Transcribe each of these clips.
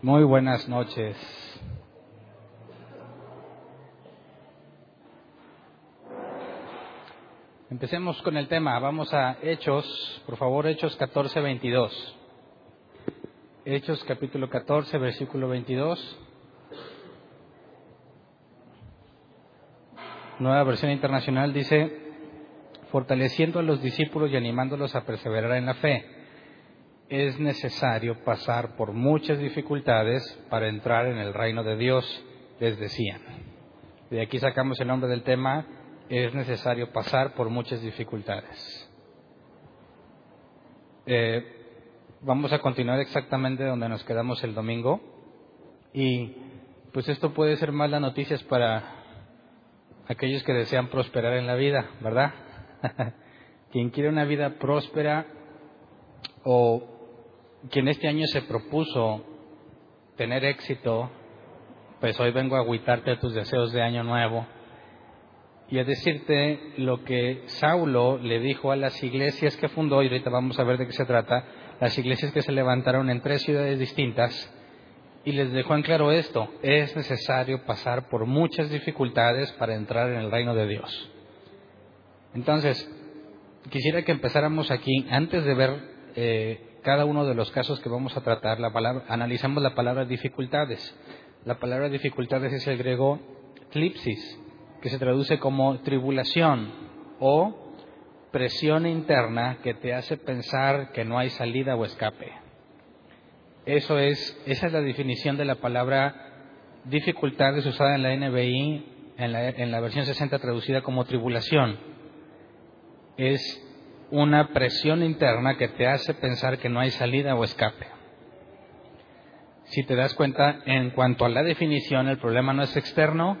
Muy buenas noches. Empecemos con el tema. Vamos a Hechos, por favor, Hechos 14, 22. Hechos capítulo 14, versículo 22. Nueva versión internacional dice, fortaleciendo a los discípulos y animándolos a perseverar en la fe es necesario pasar por muchas dificultades para entrar en el reino de Dios, les decían. De aquí sacamos el nombre del tema, es necesario pasar por muchas dificultades. Eh, vamos a continuar exactamente donde nos quedamos el domingo y pues esto puede ser malas noticias para aquellos que desean prosperar en la vida, ¿verdad? Quien quiere una vida próspera o quien este año se propuso tener éxito, pues hoy vengo a agüitarte tus deseos de año nuevo y a decirte lo que Saulo le dijo a las iglesias que fundó, y ahorita vamos a ver de qué se trata, las iglesias que se levantaron en tres ciudades distintas, y les dejó en claro esto, es necesario pasar por muchas dificultades para entrar en el reino de Dios. Entonces, quisiera que empezáramos aquí, antes de ver eh, cada uno de los casos que vamos a tratar, analizamos la palabra dificultades. La palabra dificultades es el griego tlipsis, que se traduce como tribulación o presión interna que te hace pensar que no hay salida o escape. Eso es, esa es la definición de la palabra dificultades usada en la NBI, en la, en la versión 60 traducida como tribulación. Es una presión interna que te hace pensar que no hay salida o escape. Si te das cuenta, en cuanto a la definición, el problema no es externo,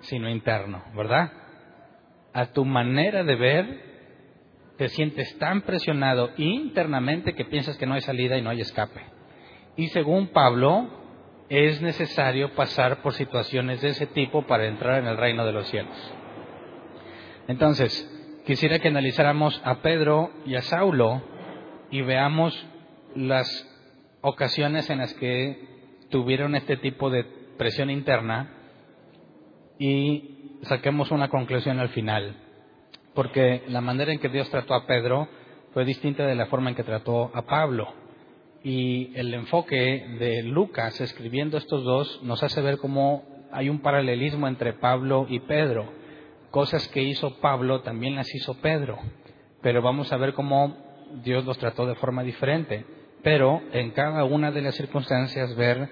sino interno, ¿verdad? A tu manera de ver, te sientes tan presionado internamente que piensas que no hay salida y no hay escape. Y según Pablo, es necesario pasar por situaciones de ese tipo para entrar en el reino de los cielos. Entonces, quisiera que analizáramos a Pedro y a Saulo y veamos las ocasiones en las que tuvieron este tipo de presión interna y saquemos una conclusión al final. Porque la manera en que Dios trató a Pedro fue distinta de la forma en que trató a Pablo. Y el enfoque de Lucas escribiendo estos dos nos hace ver cómo hay un paralelismo entre Pablo y Pedro cosas que hizo Pablo también las hizo Pedro, pero vamos a ver cómo Dios los trató de forma diferente. Pero en cada una de las circunstancias ver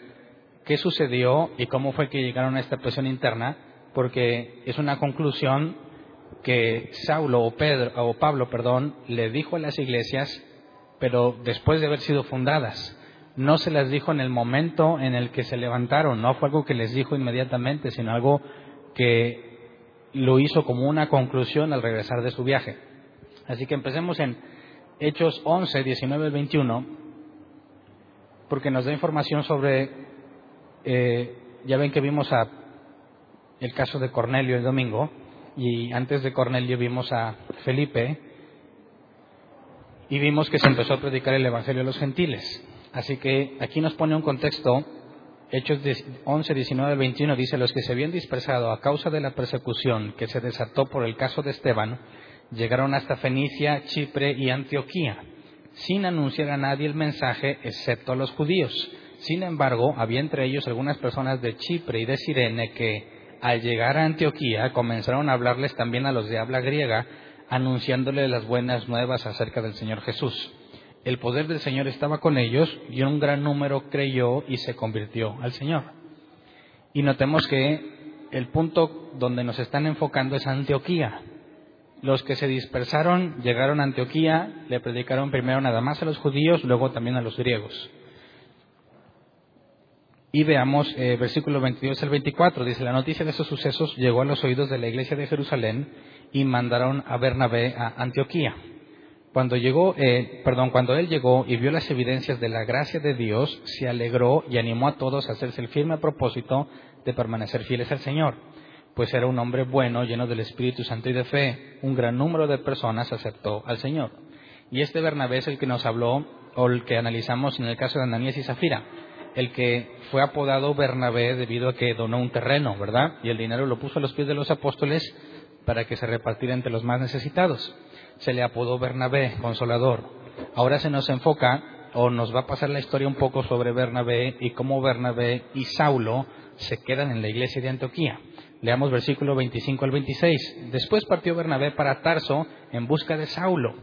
qué sucedió y cómo fue que llegaron a esta presión interna, porque es una conclusión que Saulo o, Pedro, o Pablo perdón, le dijo a las iglesias, pero después de haber sido fundadas. No se las dijo en el momento en el que se levantaron, no fue algo que les dijo inmediatamente, sino algo que lo hizo como una conclusión al regresar de su viaje. Así que empecemos en Hechos 11, 19 al 21, porque nos da información sobre, eh, ya ven que vimos a el caso de Cornelio el domingo, y antes de Cornelio vimos a Felipe, y vimos que se empezó a predicar el Evangelio a los gentiles. Así que aquí nos pone un contexto Hechos 11, 19 al 21 dice, los que se habían dispersado a causa de la persecución que se desató por el caso de Esteban, llegaron hasta Fenicia, Chipre y Antioquía, sin anunciar a nadie el mensaje, excepto a los judíos. Sin embargo, había entre ellos algunas personas de Chipre y de Sirene que, al llegar a Antioquía, comenzaron a hablarles también a los de habla griega, anunciándoles las buenas nuevas acerca del Señor Jesús el poder del Señor estaba con ellos y un gran número creyó y se convirtió al Señor. Y notemos que el punto donde nos están enfocando es Antioquía. los que se dispersaron llegaron a Antioquía, le predicaron primero nada más a los judíos, luego también a los griegos. Y veamos eh, versículo 22 al 24. Dice, la noticia de esos sucesos llegó a los oídos de la iglesia de Jerusalén y mandaron a Bernabé a Antioquía. Cuando llegó, eh, perdón, cuando él llegó y vio las evidencias de la gracia de Dios, se alegró y animó a todos a hacerse el firme propósito de permanecer fieles al Señor, pues era un hombre bueno, lleno del Espíritu Santo y de fe. Un gran número de personas aceptó al Señor. Y este Bernabé es el que nos habló, o el que analizamos en el caso de Ananías y Zafira el que fue apodado Bernabé debido a que donó un terreno, ¿verdad? Y el dinero lo puso a los pies de los apóstoles para que se repartiera entre los más necesitados. Se le apodó Bernabé, consolador. Ahora se nos enfoca o nos va a pasar la historia un poco sobre Bernabé y cómo Bernabé y Saulo se quedan en la iglesia de Antioquía. Leamos versículo 25 al 26. Después partió Bernabé para Tarso en busca de Saulo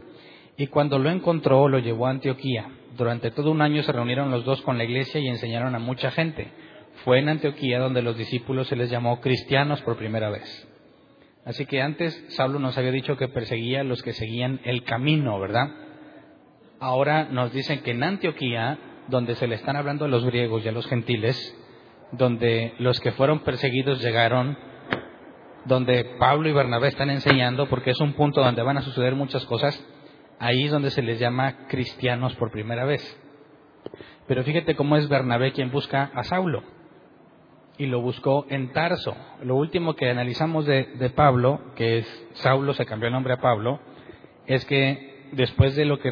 y cuando lo encontró lo llevó a Antioquía durante todo un año se reunieron los dos con la iglesia y enseñaron a mucha gente. Fue en Antioquía donde los discípulos se les llamó cristianos por primera vez. Así que antes Saulo nos había dicho que perseguía a los que seguían el camino, ¿verdad? Ahora nos dicen que en Antioquía, donde se le están hablando a los griegos y a los gentiles, donde los que fueron perseguidos llegaron, donde Pablo y Bernabé están enseñando, porque es un punto donde van a suceder muchas cosas, Ahí es donde se les llama cristianos por primera vez. Pero fíjate cómo es Bernabé quien busca a Saulo. Y lo buscó en Tarso. Lo último que analizamos de, Pablo, que es Saulo se cambió el nombre a Pablo, es que después de lo que,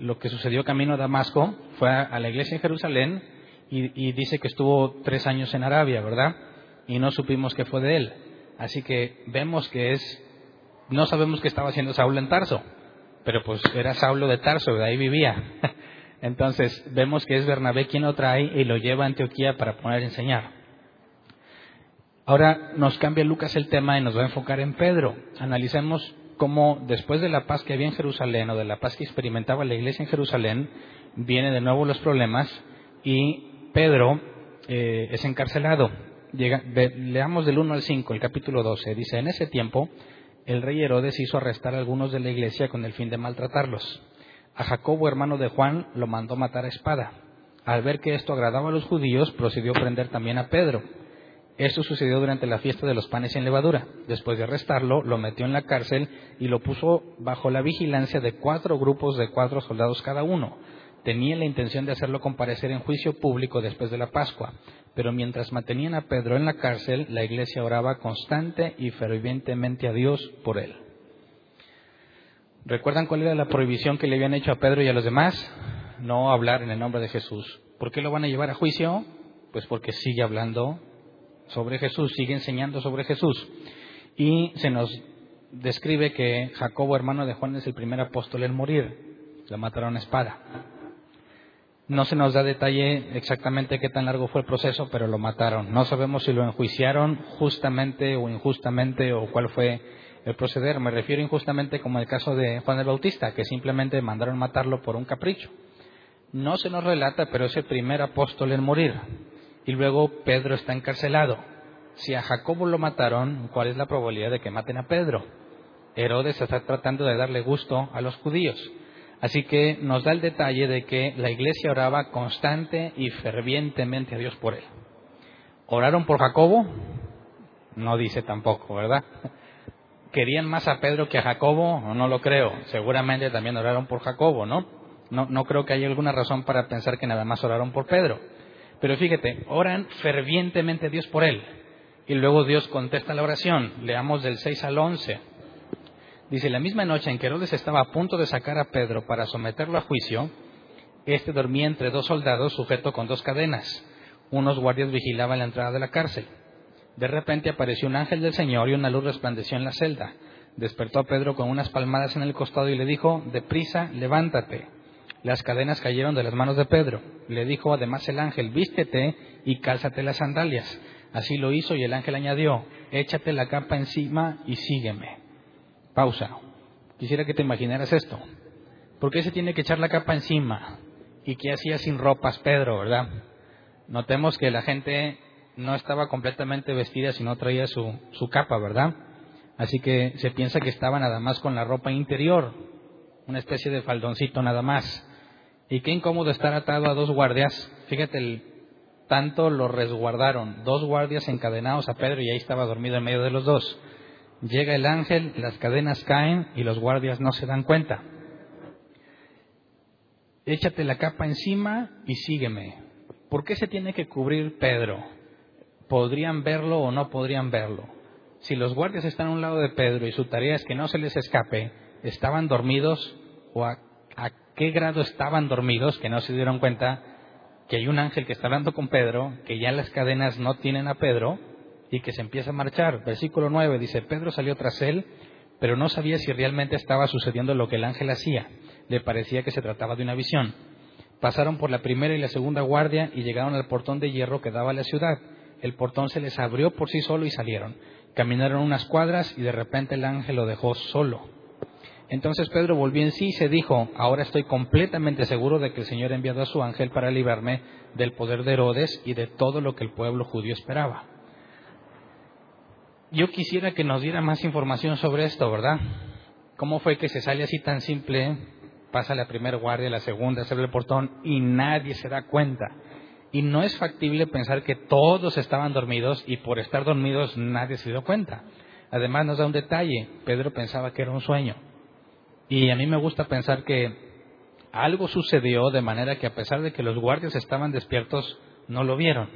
lo que sucedió camino a Damasco, fue a, la iglesia en Jerusalén y, y, dice que estuvo tres años en Arabia, ¿verdad? Y no supimos qué fue de él. Así que vemos que es, no sabemos qué estaba haciendo Saulo en Tarso pero pues era Saulo de Tarso, de ahí vivía. Entonces vemos que es Bernabé quien lo trae y lo lleva a Antioquía para poner a enseñar. Ahora nos cambia Lucas el tema y nos va a enfocar en Pedro. Analicemos cómo después de la paz que había en Jerusalén o de la paz que experimentaba la iglesia en Jerusalén, vienen de nuevo los problemas y Pedro eh, es encarcelado. leamos del 1 al 5, el capítulo 12. Dice, en ese tiempo el rey Herodes hizo arrestar a algunos de la iglesia con el fin de maltratarlos. A Jacobo, hermano de Juan, lo mandó matar a espada. Al ver que esto agradaba a los judíos, procedió a prender también a Pedro. Esto sucedió durante la fiesta de los panes sin levadura. Después de arrestarlo, lo metió en la cárcel y lo puso bajo la vigilancia de cuatro grupos de cuatro soldados cada uno. Tenía la intención de hacerlo comparecer en juicio público después de la Pascua, pero mientras mantenían a Pedro en la cárcel, la iglesia oraba constante y fervientemente a Dios por él. ¿Recuerdan cuál era la prohibición que le habían hecho a Pedro y a los demás? No hablar en el nombre de Jesús. ¿Por qué lo van a llevar a juicio? Pues porque sigue hablando sobre Jesús, sigue enseñando sobre Jesús. Y se nos describe que Jacobo, hermano de Juan, es el primer apóstol en morir. Lo mataron a espada. No se nos da detalle exactamente qué tan largo fue el proceso, pero lo mataron. No sabemos si lo enjuiciaron justamente o injustamente o cuál fue el proceder. Me refiero injustamente como el caso de Juan el Bautista, que simplemente mandaron matarlo por un capricho. No se nos relata, pero es el primer apóstol en morir. Y luego Pedro está encarcelado. Si a Jacobo lo mataron, ¿cuál es la probabilidad de que maten a Pedro? Herodes está tratando de darle gusto a los judíos. Así que nos da el detalle de que la iglesia oraba constante y fervientemente a Dios por él. ¿Oraron por Jacobo? No dice tampoco, ¿verdad? ¿Querían más a Pedro que a Jacobo? No lo creo. Seguramente también oraron por Jacobo, ¿no? No, no creo que haya alguna razón para pensar que nada más oraron por Pedro. Pero fíjate, oran fervientemente a Dios por él. Y luego Dios contesta la oración. Leamos del 6 al 11. Dice, la misma noche en que Herodes estaba a punto de sacar a Pedro para someterlo a juicio, este dormía entre dos soldados sujeto con dos cadenas. Unos guardias vigilaban la entrada de la cárcel. De repente apareció un ángel del Señor y una luz resplandeció en la celda. Despertó a Pedro con unas palmadas en el costado y le dijo, deprisa, levántate. Las cadenas cayeron de las manos de Pedro. Le dijo además el ángel, vístete y cálzate las sandalias. Así lo hizo y el ángel añadió, échate la capa encima y sígueme. Pausa. Quisiera que te imaginaras esto. ¿Por qué se tiene que echar la capa encima? ¿Y qué hacía sin ropas Pedro, verdad? Notemos que la gente no estaba completamente vestida si no traía su, su capa, ¿verdad? Así que se piensa que estaba nada más con la ropa interior, una especie de faldoncito nada más. Y qué incómodo estar atado a dos guardias. Fíjate, el, tanto lo resguardaron, dos guardias encadenados a Pedro y ahí estaba dormido en medio de los dos. Llega el ángel, las cadenas caen y los guardias no se dan cuenta. Échate la capa encima y sígueme. ¿Por qué se tiene que cubrir Pedro? ¿Podrían verlo o no podrían verlo? Si los guardias están a un lado de Pedro y su tarea es que no se les escape, ¿estaban dormidos o a, a qué grado estaban dormidos que no se dieron cuenta que hay un ángel que está hablando con Pedro, que ya las cadenas no tienen a Pedro y que se empieza a marchar. Versículo 9 dice, Pedro salió tras él, pero no sabía si realmente estaba sucediendo lo que el ángel hacía. Le parecía que se trataba de una visión. Pasaron por la primera y la segunda guardia y llegaron al portón de hierro que daba a la ciudad. El portón se les abrió por sí solo y salieron. Caminaron unas cuadras y de repente el ángel lo dejó solo. Entonces Pedro volvió en sí y se dijo, ahora estoy completamente seguro de que el Señor ha enviado a su ángel para librarme del poder de Herodes y de todo lo que el pueblo judío esperaba. Yo quisiera que nos diera más información sobre esto, ¿verdad? ¿Cómo fue que se sale así tan simple? Pasa la primera guardia, la segunda, se abre el portón y nadie se da cuenta. Y no es factible pensar que todos estaban dormidos y por estar dormidos nadie se dio cuenta. Además nos da un detalle, Pedro pensaba que era un sueño. Y a mí me gusta pensar que algo sucedió de manera que a pesar de que los guardias estaban despiertos, no lo vieron.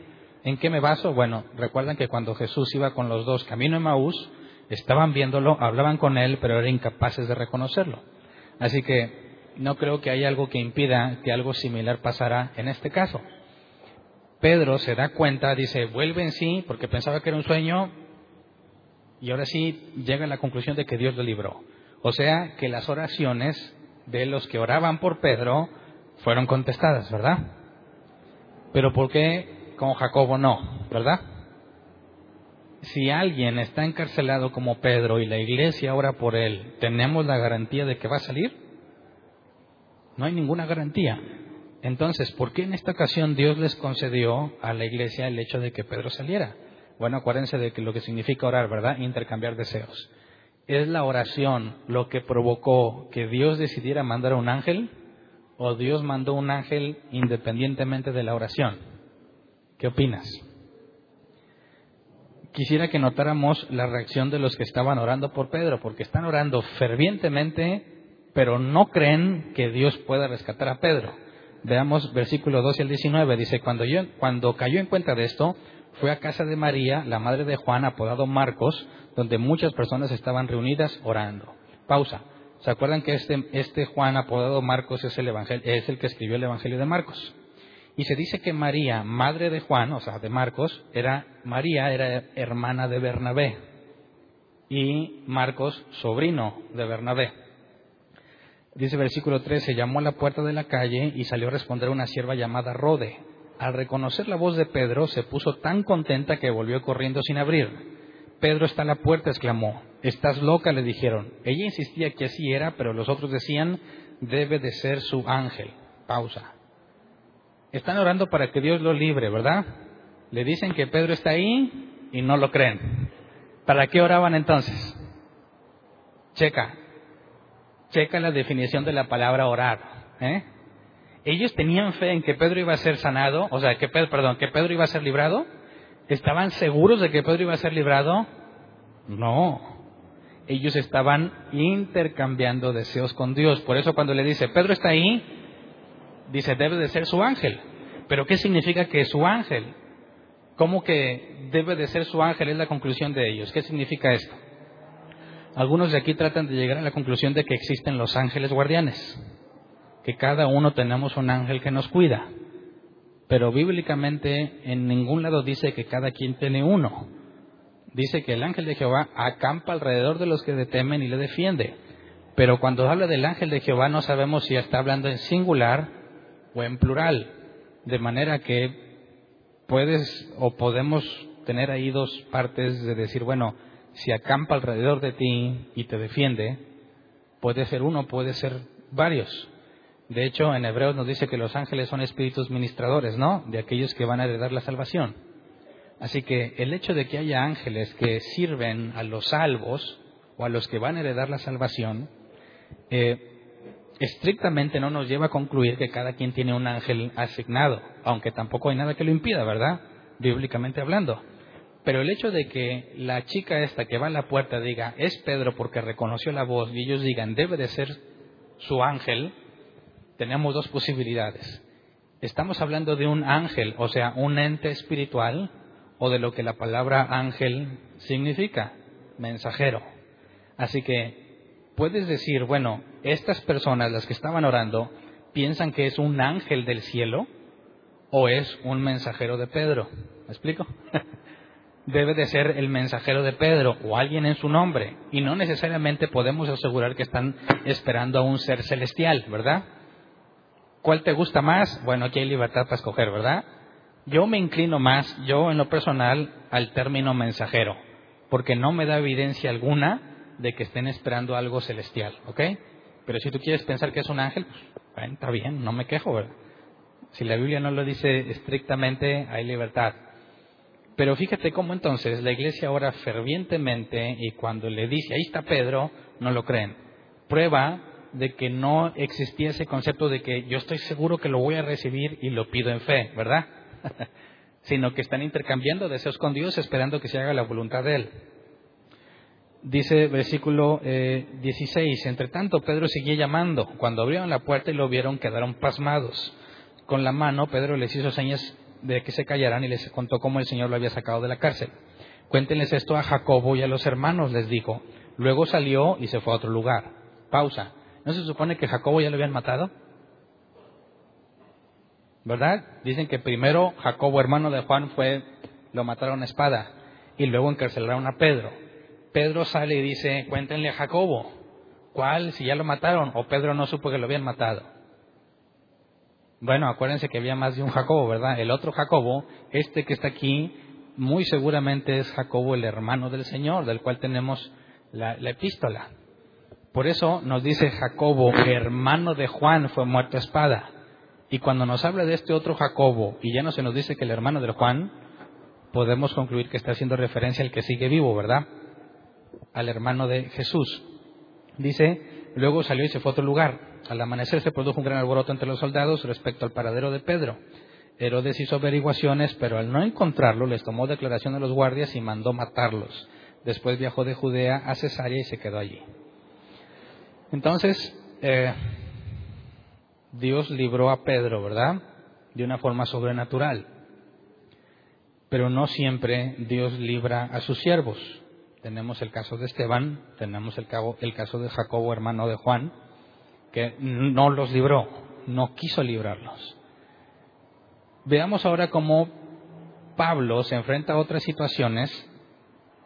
¿En qué me baso? Bueno, recuerdan que cuando Jesús iba con los dos camino a Maús, estaban viéndolo, hablaban con él, pero eran incapaces de reconocerlo. Así que no creo que haya algo que impida que algo similar pasara en este caso. Pedro se da cuenta, dice, vuelve en sí, porque pensaba que era un sueño, y ahora sí llega a la conclusión de que Dios lo libró. O sea que las oraciones de los que oraban por Pedro fueron contestadas, ¿verdad? Pero ¿por qué con Jacobo no, verdad? Si alguien está encarcelado como Pedro y la iglesia ora por él, ¿tenemos la garantía de que va a salir? No hay ninguna garantía. Entonces, ¿por qué en esta ocasión Dios les concedió a la iglesia el hecho de que Pedro saliera? Bueno, acuérdense de que lo que significa orar, ¿verdad? Intercambiar deseos es la oración lo que provocó que Dios decidiera mandar a un ángel o Dios mandó un ángel independientemente de la oración? ¿Qué opinas? Quisiera que notáramos la reacción de los que estaban orando por Pedro, porque están orando fervientemente, pero no creen que Dios pueda rescatar a Pedro. Veamos versículo 12 al 19, dice, cuando, yo, cuando cayó en cuenta de esto, fue a casa de María, la madre de Juan, apodado Marcos, donde muchas personas estaban reunidas orando. Pausa. ¿Se acuerdan que este, este Juan, apodado Marcos, es el, es el que escribió el Evangelio de Marcos? Y se dice que María, madre de Juan, o sea, de Marcos, era María era hermana de Bernabé y Marcos sobrino de Bernabé. Dice versículo 13, llamó a la puerta de la calle y salió a responder una sierva llamada Rode. Al reconocer la voz de Pedro, se puso tan contenta que volvió corriendo sin abrir. Pedro está a la puerta, exclamó. Estás loca, le dijeron. Ella insistía que así era, pero los otros decían, debe de ser su ángel. Pausa. Están orando para que Dios lo libre, ¿verdad? Le dicen que Pedro está ahí y no lo creen. ¿Para qué oraban entonces? Checa. Checa la definición de la palabra orar. ¿eh? Ellos tenían fe en que Pedro iba a ser sanado, o sea, que Pedro, perdón, que Pedro iba a ser librado. ¿Estaban seguros de que Pedro iba a ser librado? No. Ellos estaban intercambiando deseos con Dios. Por eso cuando le dice, Pedro está ahí, dice, debe de ser su ángel. Pero ¿qué significa que es su ángel? ¿Cómo que debe de ser su ángel? Es la conclusión de ellos. ¿Qué significa esto? Algunos de aquí tratan de llegar a la conclusión de que existen los ángeles guardianes que cada uno tenemos un ángel que nos cuida. Pero bíblicamente en ningún lado dice que cada quien tiene uno. Dice que el ángel de Jehová acampa alrededor de los que le temen y le defiende. Pero cuando habla del ángel de Jehová no sabemos si está hablando en singular o en plural. De manera que puedes o podemos tener ahí dos partes de decir, bueno, si acampa alrededor de ti y te defiende, puede ser uno, puede ser varios. De hecho, en Hebreos nos dice que los ángeles son espíritus ministradores, ¿no? De aquellos que van a heredar la salvación. Así que el hecho de que haya ángeles que sirven a los salvos o a los que van a heredar la salvación, eh, estrictamente no nos lleva a concluir que cada quien tiene un ángel asignado, aunque tampoco hay nada que lo impida, ¿verdad? Bíblicamente hablando. Pero el hecho de que la chica esta que va a la puerta diga, es Pedro porque reconoció la voz, y ellos digan, debe de ser su ángel, tenemos dos posibilidades. Estamos hablando de un ángel, o sea, un ente espiritual, o de lo que la palabra ángel significa, mensajero. Así que puedes decir, bueno, estas personas, las que estaban orando, piensan que es un ángel del cielo o es un mensajero de Pedro. ¿Me explico? Debe de ser el mensajero de Pedro o alguien en su nombre. Y no necesariamente podemos asegurar que están esperando a un ser celestial, ¿verdad? ¿Cuál te gusta más? Bueno, aquí hay libertad para escoger, ¿verdad? Yo me inclino más, yo en lo personal, al término mensajero, porque no me da evidencia alguna de que estén esperando algo celestial, ¿ok? Pero si tú quieres pensar que es un ángel, pues está bien, no me quejo, ¿verdad? Si la Biblia no lo dice estrictamente, hay libertad. Pero fíjate cómo entonces la iglesia ora fervientemente y cuando le dice, ahí está Pedro, no lo creen. Prueba de que no existía ese concepto de que yo estoy seguro que lo voy a recibir y lo pido en fe, ¿verdad? Sino que están intercambiando deseos con Dios esperando que se haga la voluntad de Él. Dice versículo eh, 16, entre tanto Pedro seguía llamando. Cuando abrieron la puerta y lo vieron, quedaron pasmados. Con la mano Pedro les hizo señas de que se callaran y les contó cómo el Señor lo había sacado de la cárcel. Cuéntenles esto a Jacobo y a los hermanos, les dijo. Luego salió y se fue a otro lugar. Pausa. ¿No se supone que Jacobo ya lo habían matado? ¿Verdad? Dicen que primero Jacobo, hermano de Juan, fue, lo mataron a espada y luego encarcelaron a Pedro. Pedro sale y dice, cuéntenle a Jacobo, ¿cuál? Si ya lo mataron o Pedro no supo que lo habían matado. Bueno, acuérdense que había más de un Jacobo, ¿verdad? El otro Jacobo, este que está aquí, muy seguramente es Jacobo el hermano del Señor, del cual tenemos la, la epístola. Por eso nos dice Jacobo, hermano de Juan, fue muerto a espada. Y cuando nos habla de este otro Jacobo, y ya no se nos dice que el hermano de Juan, podemos concluir que está haciendo referencia al que sigue vivo, ¿verdad? Al hermano de Jesús. Dice, luego salió y se fue a otro lugar. Al amanecer se produjo un gran alboroto entre los soldados respecto al paradero de Pedro. Herodes hizo averiguaciones, pero al no encontrarlo les tomó declaración a los guardias y mandó matarlos. Después viajó de Judea a Cesarea y se quedó allí. Entonces, eh, Dios libró a Pedro, ¿verdad? De una forma sobrenatural. Pero no siempre Dios libra a sus siervos. Tenemos el caso de Esteban, tenemos el, caso de Jacobo, hermano de Juan, que no los libró, no quiso librarlos. Veamos ahora cómo Pablo se enfrenta a otras situaciones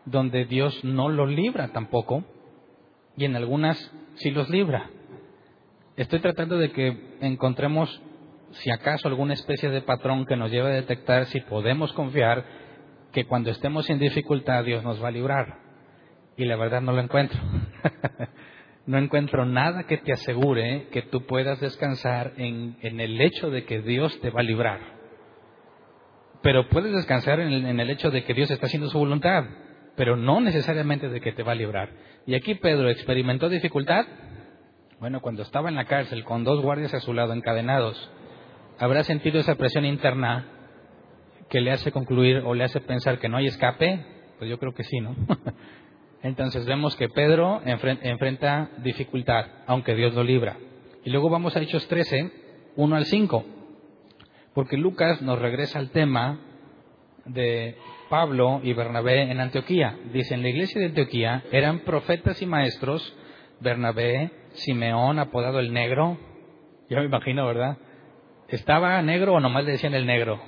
donde Dios no lo libra tampoco y en algunas sí los libra. Estoy tratando de que encontremos, si acaso, alguna especie de patrón que nos lleve a detectar si podemos confiar que cuando estemos en dificultad Dios nos va a librar. Y la verdad no lo encuentro. no encuentro nada que te asegure que tú puedas descansar en, el hecho de que Dios te va a librar. Pero puedes descansar en el hecho de que Dios está haciendo su voluntad pero no necesariamente de que te va a librar. Y aquí Pedro experimentó dificultad. Bueno, cuando estaba en la cárcel con dos guardias a su lado encadenados, ¿habrá sentido esa presión interna que le hace concluir o le hace pensar que no hay escape? Pues yo creo que sí, ¿no? Entonces vemos que Pedro enfrenta dificultad, aunque Dios lo libra. Y luego vamos a Hechos 13, 1 al 5, porque Lucas nos regresa al tema de Pablo y Bernabé en Antioquía. Dice, en la iglesia de Antioquía eran profetas y maestros, Bernabé, Simeón, apodado el negro. Yo me imagino, ¿verdad? ¿Estaba negro o nomás le decían el negro?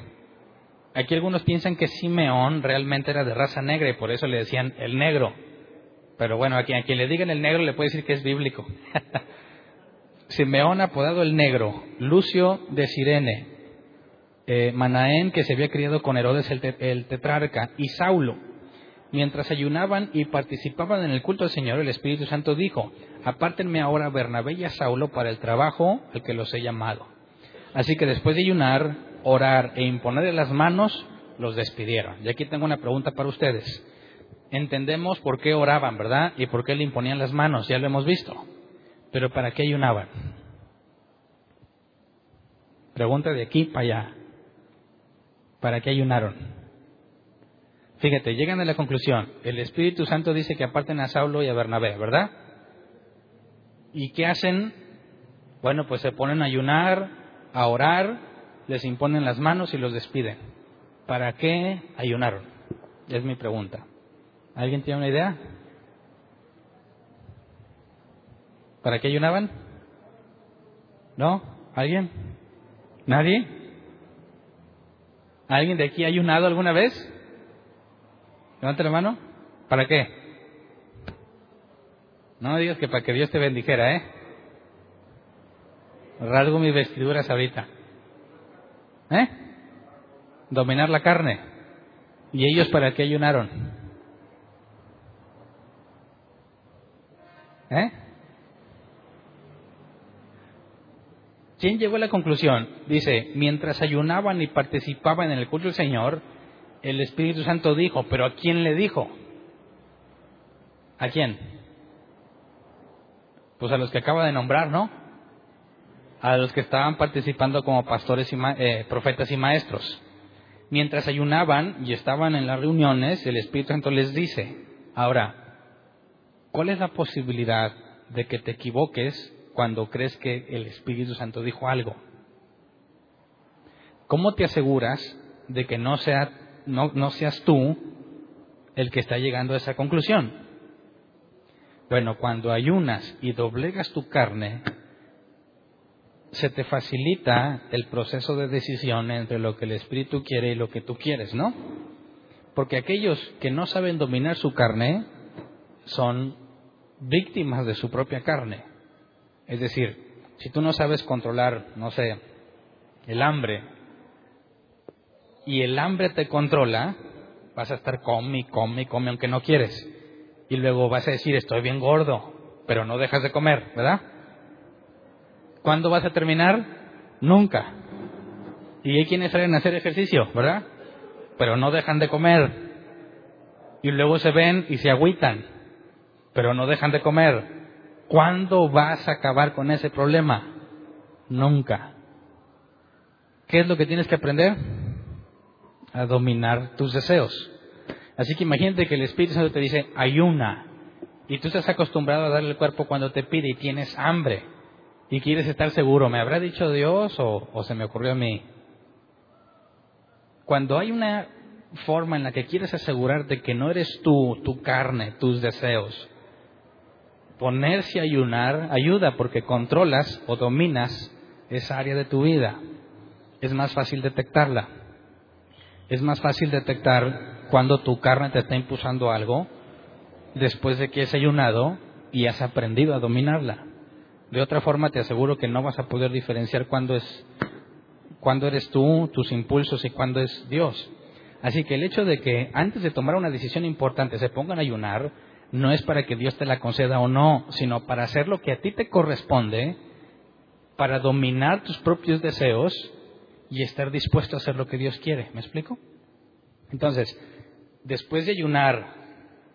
Aquí algunos piensan que Simeón realmente era de raza negra y por eso le decían el negro. Pero bueno, a quien, a quien le digan el negro le puede decir que es bíblico. Simeón apodado el negro, Lucio de Sirene, eh, Manaén, que se había criado con Herodes el, tetrarca, y Saulo. Mientras ayunaban y participaban en el culto del Señor, el Espíritu Santo dijo, apártenme ahora Bernabé y a Saulo para el trabajo al que los he llamado. Así que después de ayunar, orar e imponerle las manos, los despidieron. Y aquí tengo una pregunta para ustedes. Entendemos por qué oraban, ¿verdad? Y por qué le imponían las manos, ya lo hemos visto. Pero ¿para qué ayunaban? Pregunta de aquí para allá. ¿Para qué ayunaron? Fíjate, llegan a la conclusión. El Espíritu Santo dice que aparten a Saulo y a Bernabé, ¿verdad? ¿Y qué hacen? Bueno, pues se ponen a ayunar, a orar, les imponen las manos y los despiden. ¿Para qué ayunaron? Es mi pregunta. ¿Alguien tiene una idea? ¿Para qué ayunaban? ¿No? ¿Alguien? ¿Nadie? ¿Alguien de aquí ha ayunado alguna vez? Levanta la mano. ¿Para qué? No digas que para que Dios te bendijera, ¿eh? Rasgo mis vestiduras ahorita. ¿Eh? Dominar la carne. ¿Y ellos para qué ayunaron? ¿Eh? ¿Quién llegó a la conclusión? Dice, mientras ayunaban y participaban en el culto del Señor, el Espíritu Santo dijo, pero ¿a quién le dijo? ¿A quién? Pues a los que acaba de nombrar, ¿no? A los que estaban participando como pastores y eh, profetas y maestros. Mientras ayunaban y estaban en las reuniones, el Espíritu Santo les dice, ahora, ¿cuál es la posibilidad de que te equivoques cuando crees que el Espíritu Santo dijo algo? ¿Cómo te aseguras de que no, sea, no, no seas tú el que está llegando a esa conclusión? Bueno, cuando ayunas y doblegas tu carne, se te facilita el proceso de decisión entre lo que el Espíritu quiere y lo que tú quieres, ¿no? Porque aquellos que no saben dominar su carne son víctimas de su propia carne. Es decir, si tú no sabes controlar, no sé, el hambre, y el hambre te controla, vas a estar come, come, come, aunque no quieres. Y luego vas a decir, estoy bien gordo, pero no dejas de comer, ¿verdad? ¿Cuándo vas a terminar? Nunca. Y hay quienes salen a hacer ejercicio, ¿verdad? Pero no dejan de comer. Y luego se ven y se agüitan, pero no dejan de comer. ¿Cuándo vas a acabar con ese problema? Nunca. ¿Qué es lo que tienes que aprender? A dominar tus deseos. Así que imagínate que el Espíritu Santo te dice, ayuna. Y tú estás acostumbrado a darle el cuerpo cuando te pide y tienes hambre. Y quieres estar seguro, ¿me habrá dicho Dios o, o se me ocurrió a mí? Cuando hay una forma en la que quieres asegurarte que no eres tú, tu carne, tus deseos, ponerse a ayunar ayuda porque controlas o dominas esa área de tu vida. Es más fácil detectarla. Es más fácil detectar cuando tu carne te está impulsando algo después de que has ayunado y has aprendido a dominarla. De otra forma te aseguro que no vas a poder diferenciar cuándo es cuándo eres tú, tus impulsos y cuándo es Dios. Así que el hecho de que antes de tomar una decisión importante se pongan a ayunar no es para que Dios te la conceda o no, sino para hacer lo que a ti te corresponde, para dominar tus propios deseos y estar dispuesto a hacer lo que Dios quiere. ¿Me explico? Entonces, después de ayunar,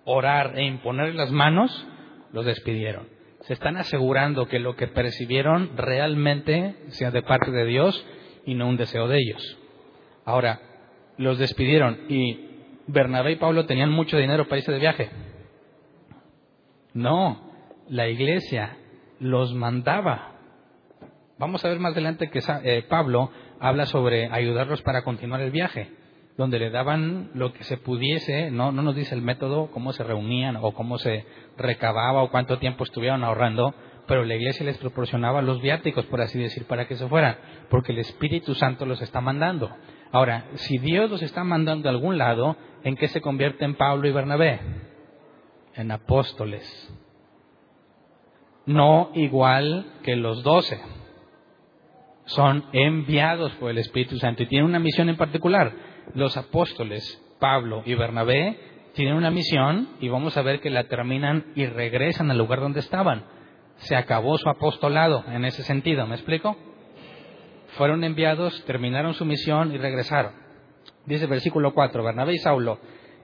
orar e imponer las manos, los despidieron. Se están asegurando que lo que percibieron realmente sea de parte de Dios y no un deseo de ellos. Ahora, los despidieron y Bernabé y Pablo tenían mucho dinero para irse de viaje. No, la iglesia los mandaba. Vamos a ver más adelante que eh, Pablo habla sobre ayudarlos para continuar el viaje, donde le daban lo que se pudiese, no, no nos dice el método, cómo se reunían o cómo se recababa o cuánto tiempo estuvieron ahorrando, pero la iglesia les proporcionaba los viáticos, por así decir, para que se fueran, porque el Espíritu Santo los está mandando. Ahora, si Dios los está mandando a algún lado, ¿en qué se convierten Pablo y Bernabé? Apóstoles. No igual que los doce. Son enviados por el Espíritu Santo y tienen una misión en particular. Los apóstoles, Pablo y Bernabé, tienen una misión y vamos a ver que la terminan y regresan al lugar donde estaban. Se acabó su apostolado en ese sentido, ¿me explico? Fueron enviados, terminaron su misión y regresaron. Dice versículo 4, Bernabé y Saulo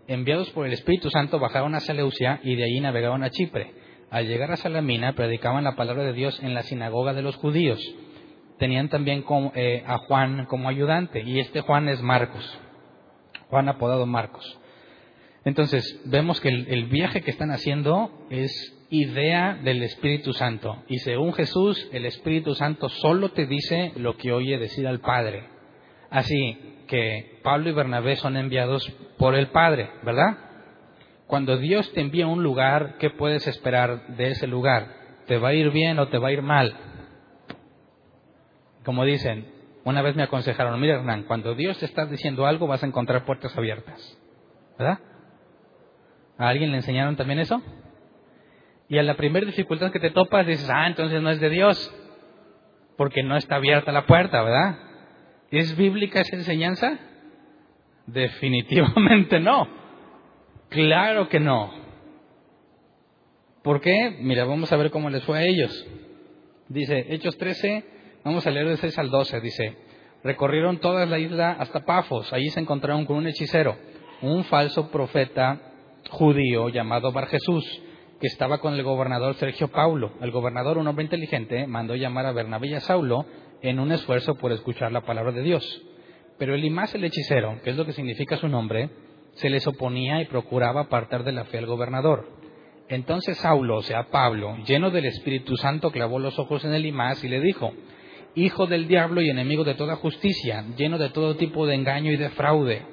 enviados por el Espíritu Santo, bajaron a Seleucia y de allí navegaron a Chipre. Al llegar a Salamina, predicaban la palabra de Dios en la sinagoga de los judíos. Tenían también eh, a Juan como ayudante, y este Juan es Marcos. Juan apodado Marcos. Entonces, vemos que el, viaje que están haciendo es idea del Espíritu Santo. Y según Jesús, el Espíritu Santo solo te dice lo que oye decir al Padre. Así que Pablo y Bernabé son enviados por el Padre, ¿verdad? Cuando Dios te envía a un lugar, ¿qué puedes esperar de ese lugar? ¿Te va a ir bien o te va a ir mal? Como dicen, una vez me aconsejaron, mira Hernán, cuando Dios te está diciendo algo vas a encontrar puertas abiertas. ¿Verdad? ¿A alguien le enseñaron también eso? Y a la primera dificultad que te topas dices, ah, entonces no es de Dios, porque no está abierta la puerta, ¿verdad? ¿Es bíblica esa enseñanza? Definitivamente no. Claro que no. ¿Por qué? Mira, vamos a ver cómo les fue a ellos. Dice, Hechos 13, vamos a leer de 6 al 12, dice, recorrieron toda la isla hasta Pafos, allí se encontraron con un hechicero, un falso profeta judío llamado Bar Jesús, que estaba con el gobernador Sergio Paulo. El gobernador, un hombre inteligente, mandó llamar a Bernabé y a Saulo en un esfuerzo por escuchar la palabra de Dios. Pero Elimás el hechicero, que es lo que significa su nombre, se les oponía y procuraba apartar de la fe al gobernador. Entonces Saulo, o sea Pablo, lleno del Espíritu Santo, clavó los ojos en Elimás y le dijo, Hijo del diablo y enemigo de toda justicia, lleno de todo tipo de engaño y de fraude,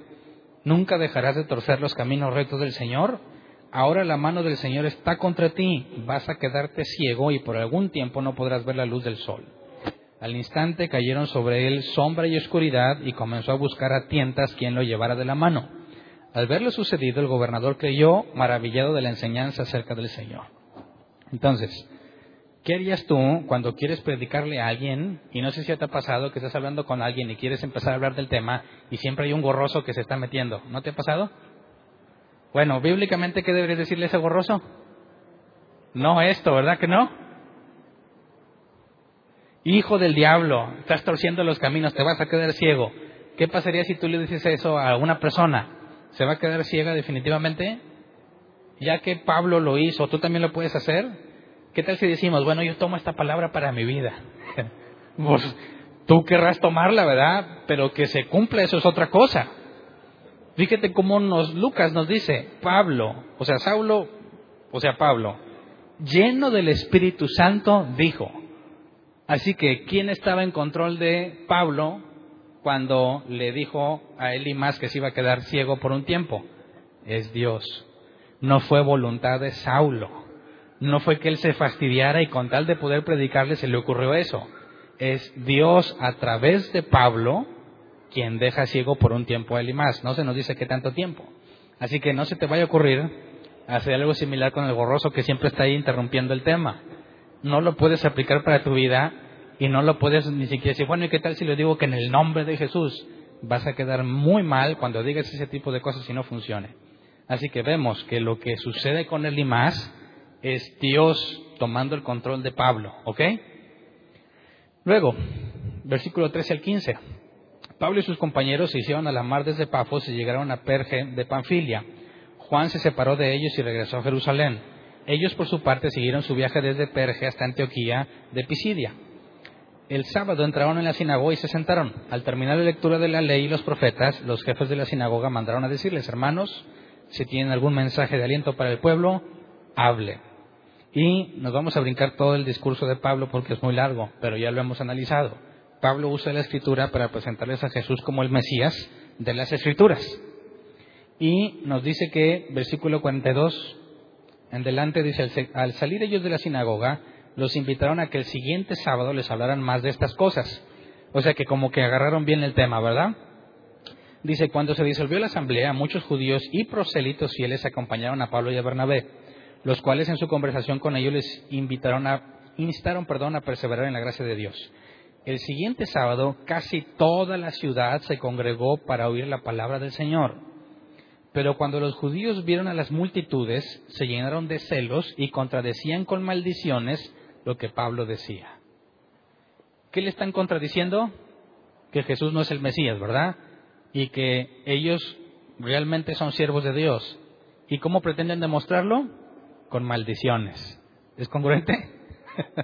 ¿nunca dejarás de torcer los caminos rectos del Señor? Ahora la mano del Señor está contra ti, vas a quedarte ciego y por algún tiempo no podrás ver la luz del sol. Al instante cayeron sobre él sombra y oscuridad y comenzó a buscar a tientas quien lo llevara de la mano. Al ver lo sucedido, el gobernador creyó maravillado de la enseñanza acerca del Señor. Entonces, ¿qué harías tú cuando quieres predicarle a alguien y no sé si te ha pasado que estás hablando con alguien y quieres empezar a hablar del tema y siempre hay un gorroso que se está metiendo? ¿No te ha pasado? Bueno, bíblicamente, ¿qué deberías decirle a ese gorroso? No esto, ¿verdad que no? Hijo del diablo, estás torciendo los caminos, te vas a quedar ciego. ¿Qué pasaría si tú le dices eso a una persona? ¿Se va a quedar ciega definitivamente? Ya que Pablo lo hizo, ¿tú también lo puedes hacer? ¿Qué tal si decimos, bueno, yo tomo esta palabra para mi vida? pues tú querrás tomarla, ¿verdad? Pero que se cumpla, eso es otra cosa. Fíjate cómo nos, Lucas nos dice, Pablo, o sea, Saulo, o sea, Pablo, lleno del Espíritu Santo, dijo, Así que, ¿quién estaba en control de Pablo cuando le dijo a más que se iba a quedar ciego por un tiempo? Es Dios. No fue voluntad de Saulo. No fue que él se fastidiara y con tal de poder predicarle se le ocurrió eso. Es Dios a través de Pablo quien deja ciego por un tiempo a más. No se nos dice qué tanto tiempo. Así que no se te vaya a ocurrir hacer algo similar con el gorroso que siempre está ahí interrumpiendo el tema no lo puedes aplicar para tu vida y no lo puedes ni siquiera decir, bueno, ¿y qué tal si le digo que en el nombre de Jesús? Vas a quedar muy mal cuando digas ese tipo de cosas y no funcione. Así que vemos que lo que sucede con él y más es Dios tomando el control de Pablo, ¿ok? Luego, versículo 13 al 15. Pablo y sus compañeros se hicieron a la mar desde Pafos y llegaron a Perge de Panfilia. Juan se separó de ellos y regresó a Jerusalén. Ellos, por su parte, siguieron su viaje desde Perge hasta Antioquía de Pisidia. El sábado entraron en la sinagoga y se sentaron. Al terminar la lectura de la ley y los profetas, los jefes de la sinagoga mandaron a decirles, hermanos, si tienen algún mensaje de aliento para el pueblo, hable. Y nos vamos a brincar todo el discurso de Pablo porque es muy largo, pero ya lo hemos analizado. Pablo usa la escritura para presentarles a Jesús como el Mesías de las escrituras. Y nos dice que, versículo 42, en delante dice, al salir ellos de la sinagoga, los invitaron a que el siguiente sábado les hablaran más de estas cosas. O sea que como que agarraron bien el tema, ¿verdad? Dice, cuando se disolvió la asamblea, muchos judíos y prosélitos fieles acompañaron a Pablo y a Bernabé, los cuales en su conversación con ellos les invitaron a, instaron perdón, a perseverar en la gracia de Dios. El siguiente sábado, casi toda la ciudad se congregó para oír la palabra del Señor. Pero cuando los judíos vieron a las multitudes, se llenaron de celos y contradecían con maldiciones lo que Pablo decía. ¿Qué le están contradiciendo? Que Jesús no es el Mesías, ¿verdad? Y que ellos realmente son siervos de Dios. ¿Y cómo pretenden demostrarlo? Con maldiciones. ¿Es congruente?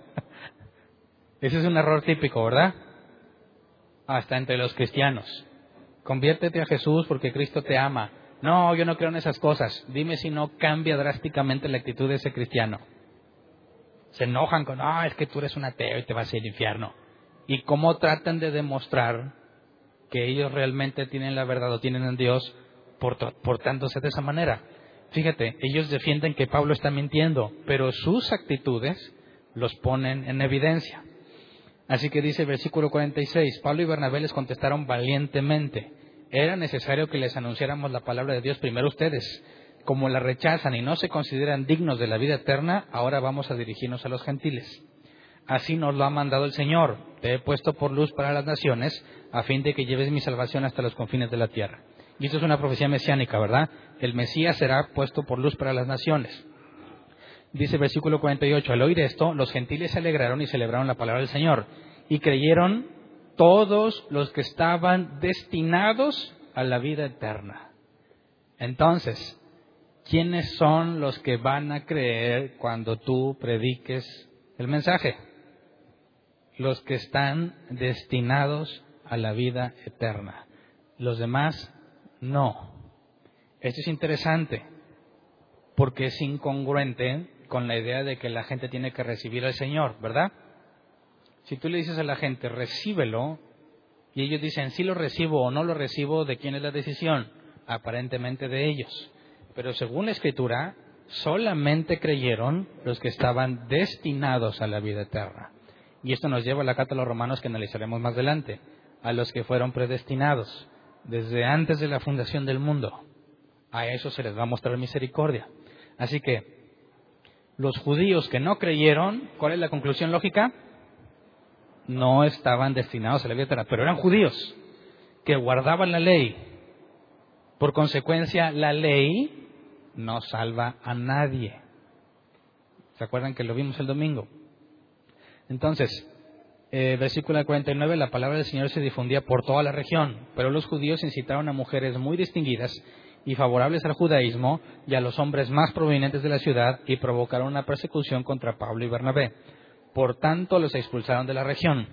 Ese es un error típico, ¿verdad? Hasta entre los cristianos. Conviértete a Jesús porque Cristo te ama. No, yo no creo en esas cosas. Dime si no cambia drásticamente la actitud de ese cristiano. Se enojan con, ah, es que tú eres un ateo y te vas a ir al infierno. ¿Y cómo tratan de demostrar que ellos realmente tienen la verdad o tienen en Dios portándose de esa manera? Fíjate, ellos defienden que Pablo está mintiendo, pero sus actitudes los ponen en evidencia. Así que dice el versículo 46, Pablo y Bernabé les contestaron valientemente, era necesario que les anunciáramos la palabra de Dios primero ustedes. Como la rechazan y no se consideran dignos de la vida eterna, ahora vamos a dirigirnos a los gentiles. Así nos lo ha mandado el Señor. Te he puesto por luz para las naciones, a fin de que lleves mi salvación hasta los confines de la tierra. Y esto es una profecía mesiánica, ¿verdad? El Mesías será puesto por luz para las naciones. Dice el versículo 48, al oír esto, los gentiles se alegraron y celebraron la palabra del Señor. Y creyeron todos los que estaban destinados a la vida eterna. Entonces, ¿quiénes son los que van a creer cuando tú prediques el mensaje? Los que están destinados a la vida eterna. Los demás, no. Esto es interesante porque es incongruente con la idea de que la gente tiene que recibir al Señor, ¿verdad? Si tú le dices a la gente, recíbelo, y ellos dicen, sí lo recibo o no lo recibo, ¿de quién es la decisión? Aparentemente de ellos. Pero según la Escritura, solamente creyeron los que estaban destinados a la vida eterna. Y esto nos lleva a la carta a los romanos que analizaremos más adelante, a los que fueron predestinados desde antes de la fundación del mundo. A eso se les va a mostrar misericordia. Así que los judíos que no creyeron, ¿cuál es la conclusión lógica? No estaban destinados a la vida pero eran judíos que guardaban la ley. Por consecuencia, la ley no salva a nadie. ¿Se acuerdan que lo vimos el domingo? Entonces, eh, versículo 49, la palabra del Señor se difundía por toda la región, pero los judíos incitaron a mujeres muy distinguidas y favorables al judaísmo y a los hombres más provenientes de la ciudad y provocaron una persecución contra Pablo y Bernabé. Por tanto, los expulsaron de la región.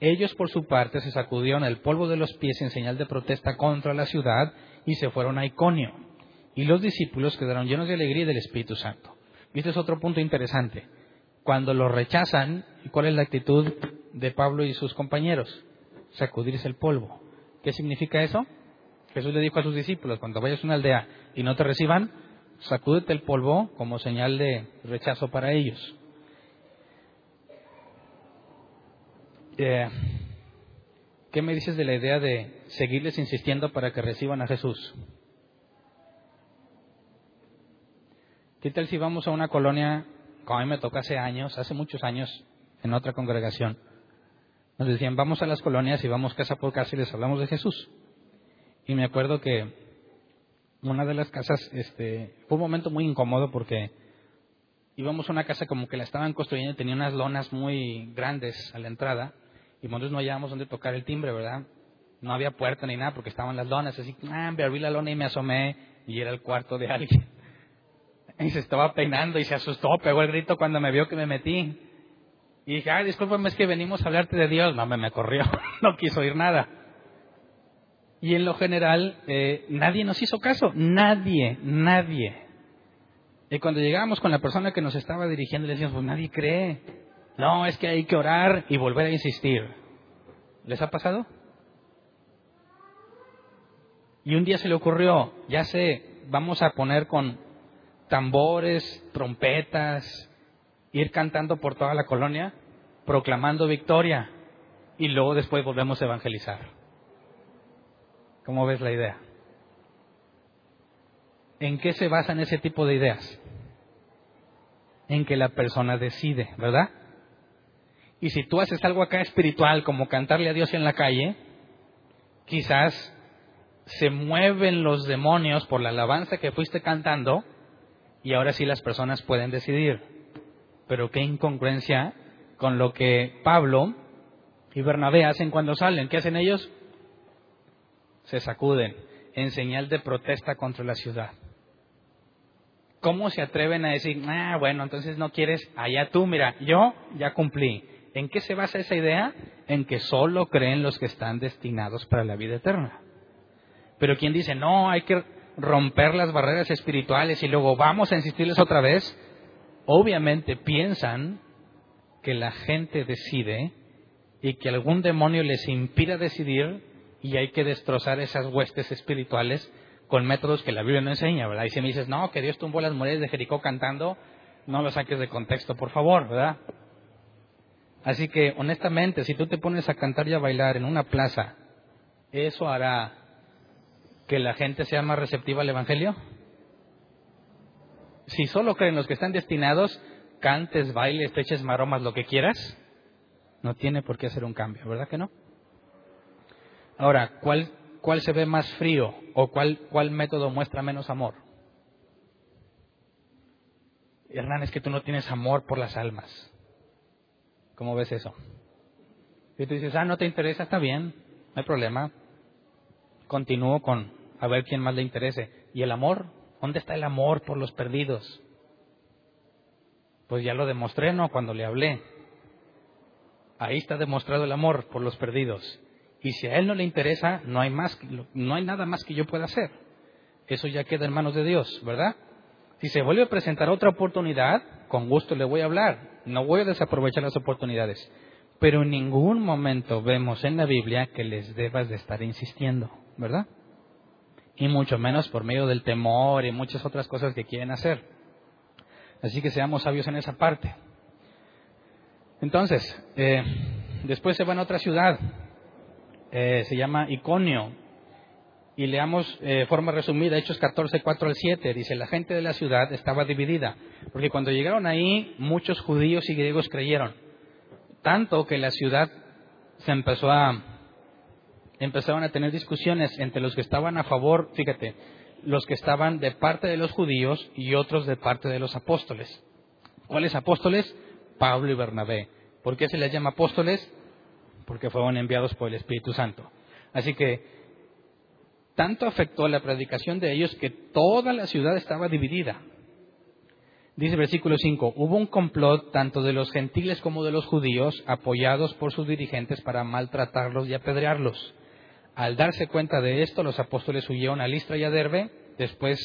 Ellos, por su parte, se sacudieron el polvo de los pies en señal de protesta contra la ciudad y se fueron a Iconio. Y los discípulos quedaron llenos de alegría del Espíritu Santo. Y este es otro punto interesante. Cuando los rechazan, ¿cuál es la actitud de Pablo y sus compañeros? Sacudirse el polvo. ¿Qué significa eso? Jesús le dijo a sus discípulos, cuando vayas a una aldea y no te reciban, sacúdete el polvo como señal de rechazo para ellos. Eh, ¿Qué me dices de la idea de seguirles insistiendo para que reciban a Jesús? ¿Qué tal si vamos a una colonia, como a mí me tocó hace años, hace muchos años, en otra congregación? Nos decían, vamos a las colonias y vamos casa por casa y les hablamos de Jesús. Y me acuerdo que una de las casas, este, fue un momento muy incómodo porque íbamos a una casa como que la estaban construyendo y tenía unas lonas muy grandes a la entrada y nosotros no hallábamos dónde tocar el timbre, ¿verdad? No había puerta ni nada porque estaban las lonas, así que ah, abrí la lona y me asomé y era el cuarto de alguien. Y se estaba peinando y se asustó, pegó el grito cuando me vio que me metí. Y dije, ay, discúlpame, es que venimos a hablarte de Dios. No, me corrió, no quiso oír nada. Y en lo general, eh, nadie nos hizo caso, nadie, nadie. Y cuando llegábamos con la persona que nos estaba dirigiendo, le decíamos, pues nadie cree. No, es que hay que orar y volver a insistir. ¿Les ha pasado? Y un día se le ocurrió, ya sé, vamos a poner con tambores, trompetas, ir cantando por toda la colonia, proclamando victoria, y luego después volvemos a evangelizar. ¿Cómo ves la idea? ¿En qué se basan ese tipo de ideas? En que la persona decide, ¿verdad? Y si tú haces algo acá espiritual, como cantarle a Dios en la calle, quizás se mueven los demonios por la alabanza que fuiste cantando y ahora sí las personas pueden decidir. Pero qué incongruencia con lo que Pablo y Bernabé hacen cuando salen. ¿Qué hacen ellos? se sacuden. en señal de protesta contra la ciudad. ¿Cómo se atreven a decir, ah, bueno, entonces no quieres, allá tú, mira, yo ya cumplí? ¿En qué se basa esa idea? En que solo creen los que están destinados para la vida eterna. Pero quien dice, no, hay que romper las barreras espirituales y luego vamos a insistirles otra vez, obviamente piensan que la gente decide y que algún demonio les impida decidir y hay que destrozar esas huestes espirituales con métodos que la Biblia no enseña, ¿verdad? Y si me dices, no, que Dios tumbó las murallas de Jericó cantando, no lo saques de contexto, por favor, ¿verdad? Así que, honestamente, si tú te pones a cantar y a bailar en una plaza, ¿eso hará que la gente sea más receptiva al Evangelio? Si solo creen los que están destinados, cantes, bailes, te eches maromas, lo que quieras, no tiene por qué hacer un cambio, ¿verdad que no? Ahora, ¿cuál ¿cuál se ve más frío o cuál, cuál método muestra menos amor? Hernán, es que tú no tienes amor por las almas. ¿Cómo ves eso? Y tú dices, ah, no te interesa, está bien, no hay problema. Continúo con a ver quién más le interese. ¿Y el amor? ¿Dónde está el amor por los perdidos? Pues ya lo demostré, ¿no? Cuando le hablé. Ahí está demostrado el amor por los perdidos. Y si a él no le interesa, no hay, más, no hay nada más que yo pueda hacer. Eso ya queda en manos de Dios, ¿verdad? Si se vuelve a presentar otra oportunidad, con gusto le voy a hablar. No voy a desaprovechar las oportunidades. Pero en ningún momento vemos en la Biblia que les debas de estar insistiendo, ¿verdad? Y mucho menos por medio del temor y muchas otras cosas que quieren hacer. Así que seamos sabios en esa parte. Entonces, eh, después se van a otra ciudad, eh, se llama Iconio. Y leamos de eh, forma resumida Hechos 14, 4 al 7. Dice, la gente de la ciudad estaba dividida, porque cuando llegaron ahí muchos judíos y griegos creyeron. Tanto que la ciudad se empezó a, empezaron a tener discusiones entre los que estaban a favor, fíjate, los que estaban de parte de los judíos y otros de parte de los apóstoles. ¿Cuáles apóstoles? Pablo y Bernabé. ¿Por qué se les llama apóstoles? porque fueron enviados por el Espíritu Santo. Así que tanto afectó la predicación de ellos que toda la ciudad estaba dividida. Dice versículo 5, hubo un complot tanto de los gentiles como de los judíos, apoyados por sus dirigentes para maltratarlos y apedrearlos. Al darse cuenta de esto, los apóstoles huyeron a Listra y a Derbe, después,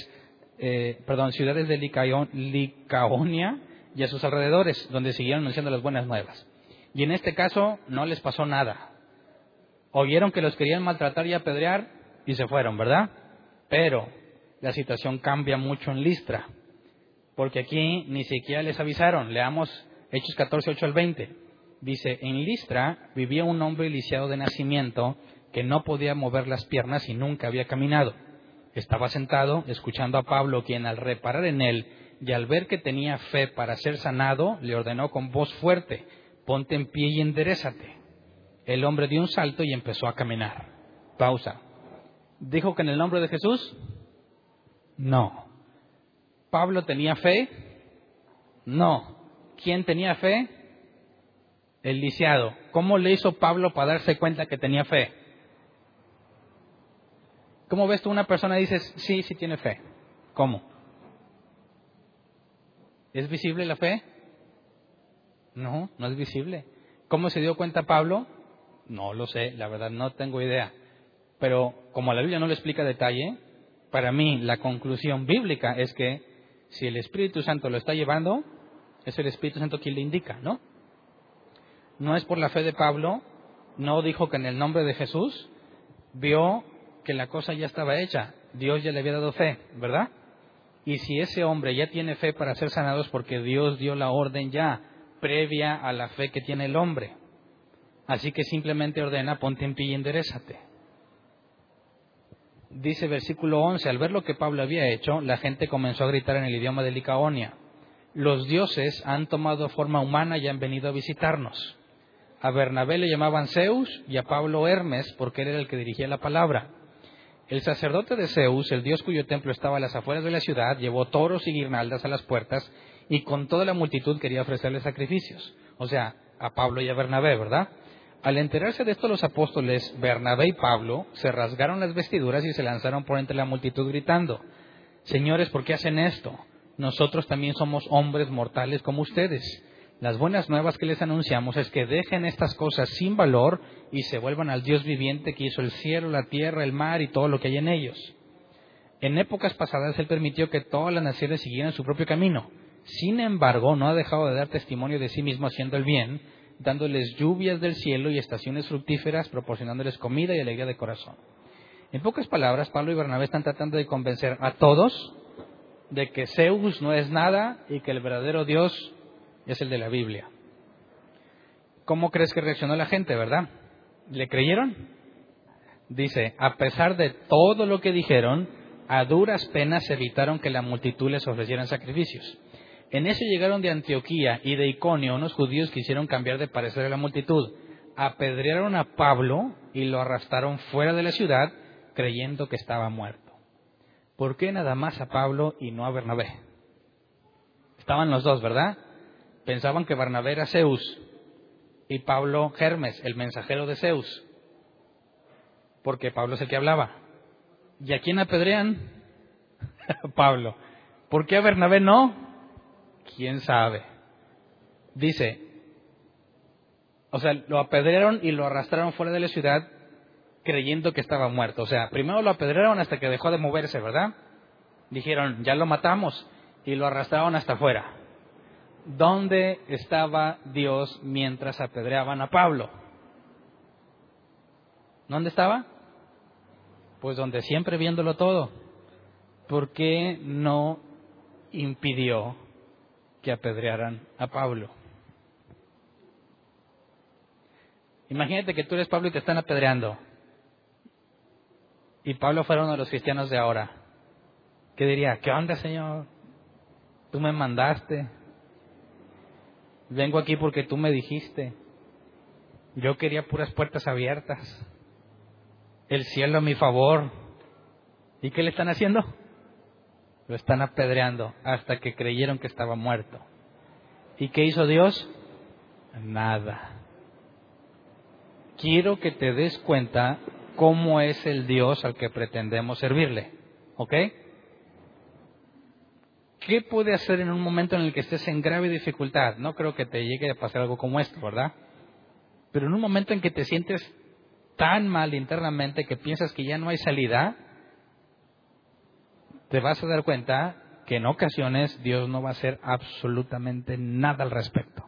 eh, perdón, ciudades de Licaonia y a sus alrededores, donde siguieron anunciando las buenas nuevas. Y en este caso no les pasó nada. Oyeron que los querían maltratar y apedrear y se fueron, ¿verdad? Pero la situación cambia mucho en Listra, porque aquí ni siquiera les avisaron. Leamos Hechos 14, 8 al 20. Dice, en Listra vivía un hombre lisiado de nacimiento que no podía mover las piernas y nunca había caminado. Estaba sentado escuchando a Pablo, quien al reparar en él y al ver que tenía fe para ser sanado, le ordenó con voz fuerte, ponte en pie y enderezate. El hombre dio un salto y empezó a caminar. Pausa. ¿Dijo que en el nombre de Jesús? No. ¿Pablo tenía fe? No. ¿Quién tenía fe? El lisiado. ¿Cómo le hizo Pablo para darse cuenta que tenía fe? ¿Cómo ves tú una persona y dices, sí, sí tiene fe? ¿Cómo? ¿Es visible la fe? No, no es visible. ¿Cómo se dio cuenta Pablo? No lo sé, la verdad no tengo idea. Pero como la Biblia no lo explica detalle, para mí la conclusión bíblica es que si el Espíritu Santo lo está llevando, es el Espíritu Santo quien le indica, ¿no? No es por la fe de Pablo, no dijo que en el nombre de Jesús vio que la cosa ya estaba hecha, Dios ya le había dado fe, ¿verdad? Y si ese hombre ya tiene fe para ser sanados porque Dios dio la orden ya, previa a la fe que tiene el hombre. Así que simplemente ordena, ponte en pie y enderezate. Dice versículo 11, al ver lo que Pablo había hecho, la gente comenzó a gritar en el idioma de Licaonia, los dioses han tomado forma humana y han venido a visitarnos. A Bernabé le llamaban Zeus y a Pablo Hermes porque él era el que dirigía la palabra. El sacerdote de Zeus, el dios cuyo templo estaba a las afueras de la ciudad, llevó toros y guirnaldas a las puertas y con toda la multitud quería ofrecerle sacrificios. O sea, a Pablo y a Bernabé, ¿verdad? Al enterarse de esto los apóstoles Bernabé y Pablo se rasgaron las vestiduras y se lanzaron por entre la multitud gritando, Señores, ¿por qué hacen esto? Nosotros también somos hombres mortales como ustedes. Las buenas nuevas que les anunciamos es que dejen estas cosas sin valor y se vuelvan al Dios viviente que hizo el cielo, la tierra, el mar y todo lo que hay en ellos. En épocas pasadas Él permitió que todas las naciones siguieran su propio camino. Sin embargo, no ha dejado de dar testimonio de sí mismo haciendo el bien, dándoles lluvias del cielo y estaciones fructíferas, proporcionándoles comida y alegría de corazón. En pocas palabras, Pablo y Bernabé están tratando de convencer a todos de que Zeus no es nada y que el verdadero Dios es el de la Biblia. ¿Cómo crees que reaccionó la gente, verdad? ¿Le creyeron? Dice, a pesar de todo lo que dijeron, a duras penas evitaron que la multitud les ofrecieran sacrificios. En eso llegaron de Antioquía y de Iconio unos judíos que hicieron cambiar de parecer a la multitud. Apedrearon a Pablo y lo arrastraron fuera de la ciudad creyendo que estaba muerto. ¿Por qué nada más a Pablo y no a Bernabé? Estaban los dos, ¿verdad? Pensaban que Bernabé era Zeus y Pablo Hermes, el mensajero de Zeus, porque Pablo es el que hablaba. ¿Y a quién apedrean? Pablo. ¿Por qué a Bernabé no? ¿Quién sabe? Dice, o sea, lo apedrearon y lo arrastraron fuera de la ciudad creyendo que estaba muerto. O sea, primero lo apedrearon hasta que dejó de moverse, ¿verdad? Dijeron, ya lo matamos y lo arrastraron hasta afuera. ¿Dónde estaba Dios mientras apedreaban a Pablo? ¿Dónde estaba? Pues donde siempre viéndolo todo. ¿Por qué no impidió que apedrearan a Pablo. Imagínate que tú eres Pablo y te están apedreando. Y Pablo fuera uno de los cristianos de ahora. ¿Qué diría? ¿Qué onda, Señor? Tú me mandaste. Vengo aquí porque tú me dijiste. Yo quería puras puertas abiertas. El cielo a mi favor. ¿Y qué le están haciendo? Lo están apedreando hasta que creyeron que estaba muerto. ¿Y qué hizo Dios? Nada. Quiero que te des cuenta cómo es el Dios al que pretendemos servirle. ¿Ok? ¿Qué puede hacer en un momento en el que estés en grave dificultad? No creo que te llegue a pasar algo como esto, ¿verdad? Pero en un momento en que te sientes tan mal internamente que piensas que ya no hay salida, te vas a dar cuenta que en ocasiones Dios no va a hacer absolutamente nada al respecto.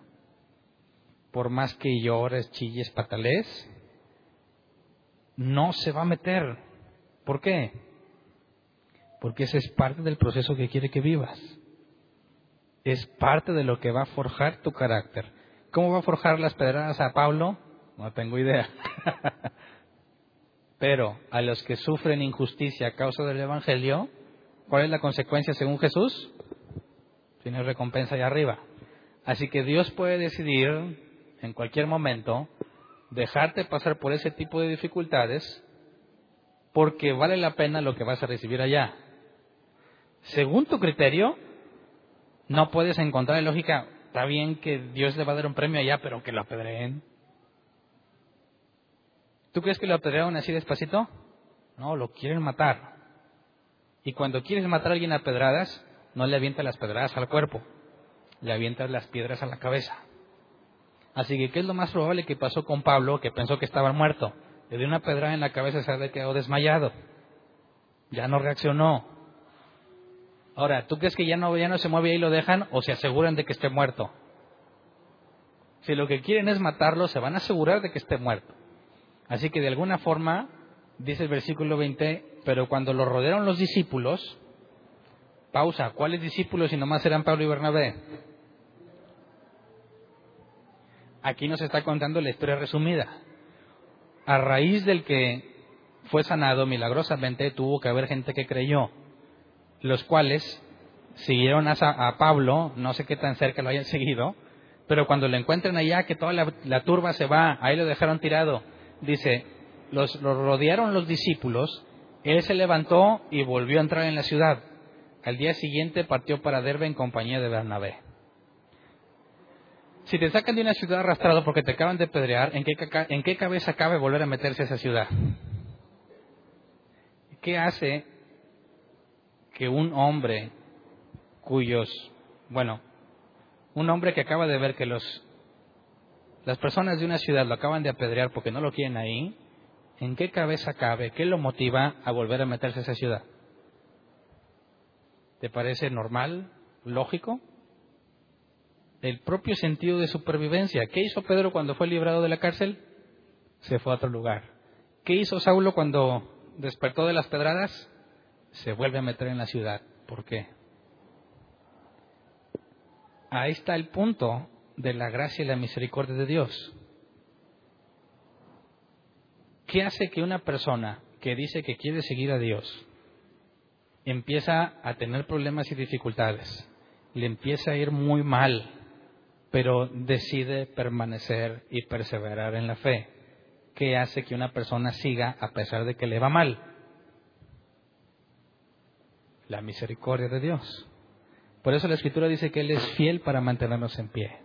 Por más que llores, chilles, patales, no se va a meter. ¿Por qué? Porque ese es parte del proceso que quiere que vivas. Es parte de lo que va a forjar tu carácter. ¿Cómo va a forjar las pedradas a Pablo? No tengo idea. Pero a los que sufren injusticia a causa del Evangelio, ¿Cuál es la consecuencia según Jesús? Tiene recompensa allá arriba. Así que Dios puede decidir en cualquier momento dejarte pasar por ese tipo de dificultades porque vale la pena lo que vas a recibir allá. Según tu criterio, no puedes encontrar lógica, está bien que Dios le va a dar un premio allá, pero que lo apedreen. ¿Tú crees que lo apedrearon así despacito? No, lo quieren matar. Y cuando quieres matar a alguien a pedradas, no le avientas las pedradas al cuerpo, le avientas las piedras a la cabeza. Así que, ¿qué es lo más probable que pasó con Pablo, que pensó que estaba muerto? Le dio una pedrada en la cabeza y se había quedado desmayado. Ya no reaccionó. Ahora, ¿tú crees que ya no, ya no se mueve y lo dejan o se aseguran de que esté muerto? Si lo que quieren es matarlo, se van a asegurar de que esté muerto. Así que de alguna forma, dice el versículo 20, pero cuando lo rodearon los discípulos, pausa, ¿cuáles discípulos si nomás eran Pablo y Bernabé? Aquí nos está contando la historia resumida. A raíz del que fue sanado milagrosamente, tuvo que haber gente que creyó, los cuales siguieron a, Pablo, no sé qué tan cerca lo hayan seguido, pero cuando lo encuentran allá, que toda la, turba se va, ahí lo dejaron tirado, dice, los, los rodearon los discípulos él se levantó y volvió a entrar en la ciudad. Al día siguiente partió para Derbe en compañía de Bernabé. Si te sacan de una ciudad arrastrado porque te acaban de pedrear, ¿en qué, ¿en qué cabeza cabe volver a meterse a esa ciudad? ¿Qué hace que un hombre cuyos, bueno, un hombre que acaba de ver que los, las personas de una ciudad lo acaban de apedrear porque no lo quieren ahí, ¿en qué cabeza cabe? ¿Qué lo motiva a volver a meterse a esa ciudad? ¿Te parece normal? ¿Lógico? El propio sentido de supervivencia. ¿Qué hizo Pedro cuando fue librado de la cárcel? Se fue a otro lugar. ¿Qué hizo Saulo cuando despertó de las pedradas? Se vuelve a meter en la ciudad. ¿Por qué? Ahí está el punto de la gracia y la misericordia de Dios. ¿Qué hace que una persona que dice que quiere seguir a Dios empieza a tener problemas y dificultades? Le empieza a ir muy mal, pero decide permanecer y perseverar en la fe. ¿Qué hace que una persona siga a pesar de que le va mal? La misericordia de Dios. Por eso la Escritura dice que Él es fiel para mantenernos en pie.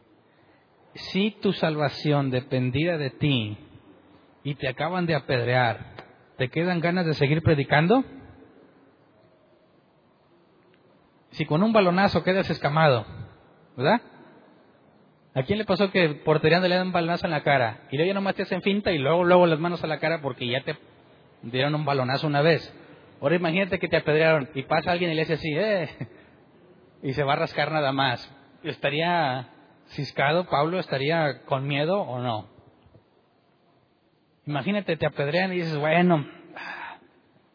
Si tu salvación dependía de ti y te acaban de apedrear, ¿te quedan ganas de seguir predicando? Si con un balonazo quedas escamado, ¿verdad? ¿A quién le pasó que portereando le dan un balonazo en la cara? Y luego ya nomás te hacen finta y luego, luego las manos a la cara porque ya te dieron un balonazo una vez. Ahora imagínate que te apedrearon y pasa alguien y le dice así, eh, y se va a rascar nada más. ¿Estaría ciscado Pablo? ¿Estaría con miedo o no? Imagínate, te apedrean y dices, bueno,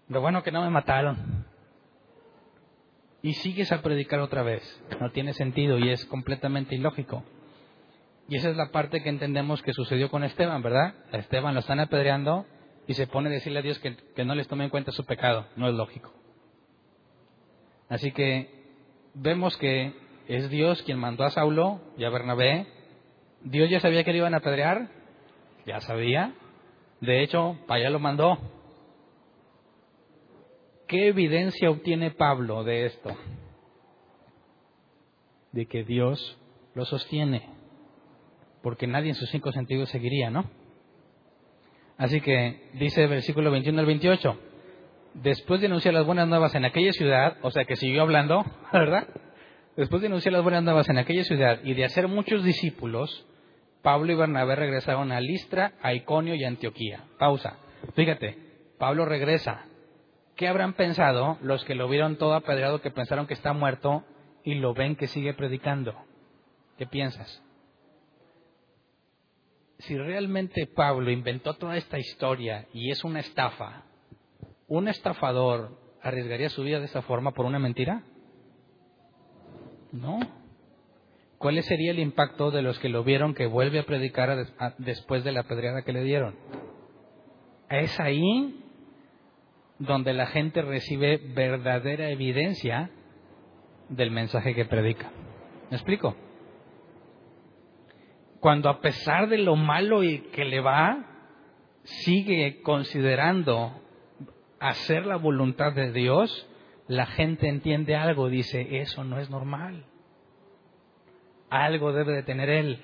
lo bueno que no me mataron. Y sigues a predicar otra vez. No tiene sentido y es completamente ilógico. Y esa es la parte que entendemos que sucedió con Esteban, ¿verdad? A Esteban lo están apedreando y se pone a decirle a Dios que, que no les tome en cuenta su pecado. No es lógico. Así que vemos que es Dios quien mandó a Saulo y a Bernabé. Dios ya sabía que le iban a apedrear, ya sabía. De hecho, para allá lo mandó. ¿Qué evidencia obtiene Pablo de esto? De que Dios lo sostiene. Porque nadie en sus cinco sentidos seguiría, ¿no? Así que dice el versículo 21 al 28 después de anunciar las buenas nuevas en aquella ciudad, o sea que siguió hablando, ¿verdad? Después de anunciar las buenas nuevas en aquella ciudad y de hacer muchos discípulos, Pablo y Bernabé regresaron a Listra, a Iconio y a Antioquía. Pausa. Fíjate, Pablo regresa. ¿Qué habrán pensado los que lo vieron todo apedreado, que pensaron que está muerto y lo ven que sigue predicando? ¿Qué piensas? Si realmente Pablo inventó toda esta historia y es una estafa, ¿Un estafador arriesgaría su vida de esa forma por una mentira? No. ¿Cuál sería el impacto de los que lo vieron que vuelve a predicar después de la pedreada que le dieron? Es ahí donde la gente recibe verdadera evidencia del mensaje que predica. ¿Me explico? Cuando a pesar de lo malo y que le va, sigue considerando hacer la voluntad de Dios, la gente entiende algo, dice, eso no es normal. Algo debe de tener él.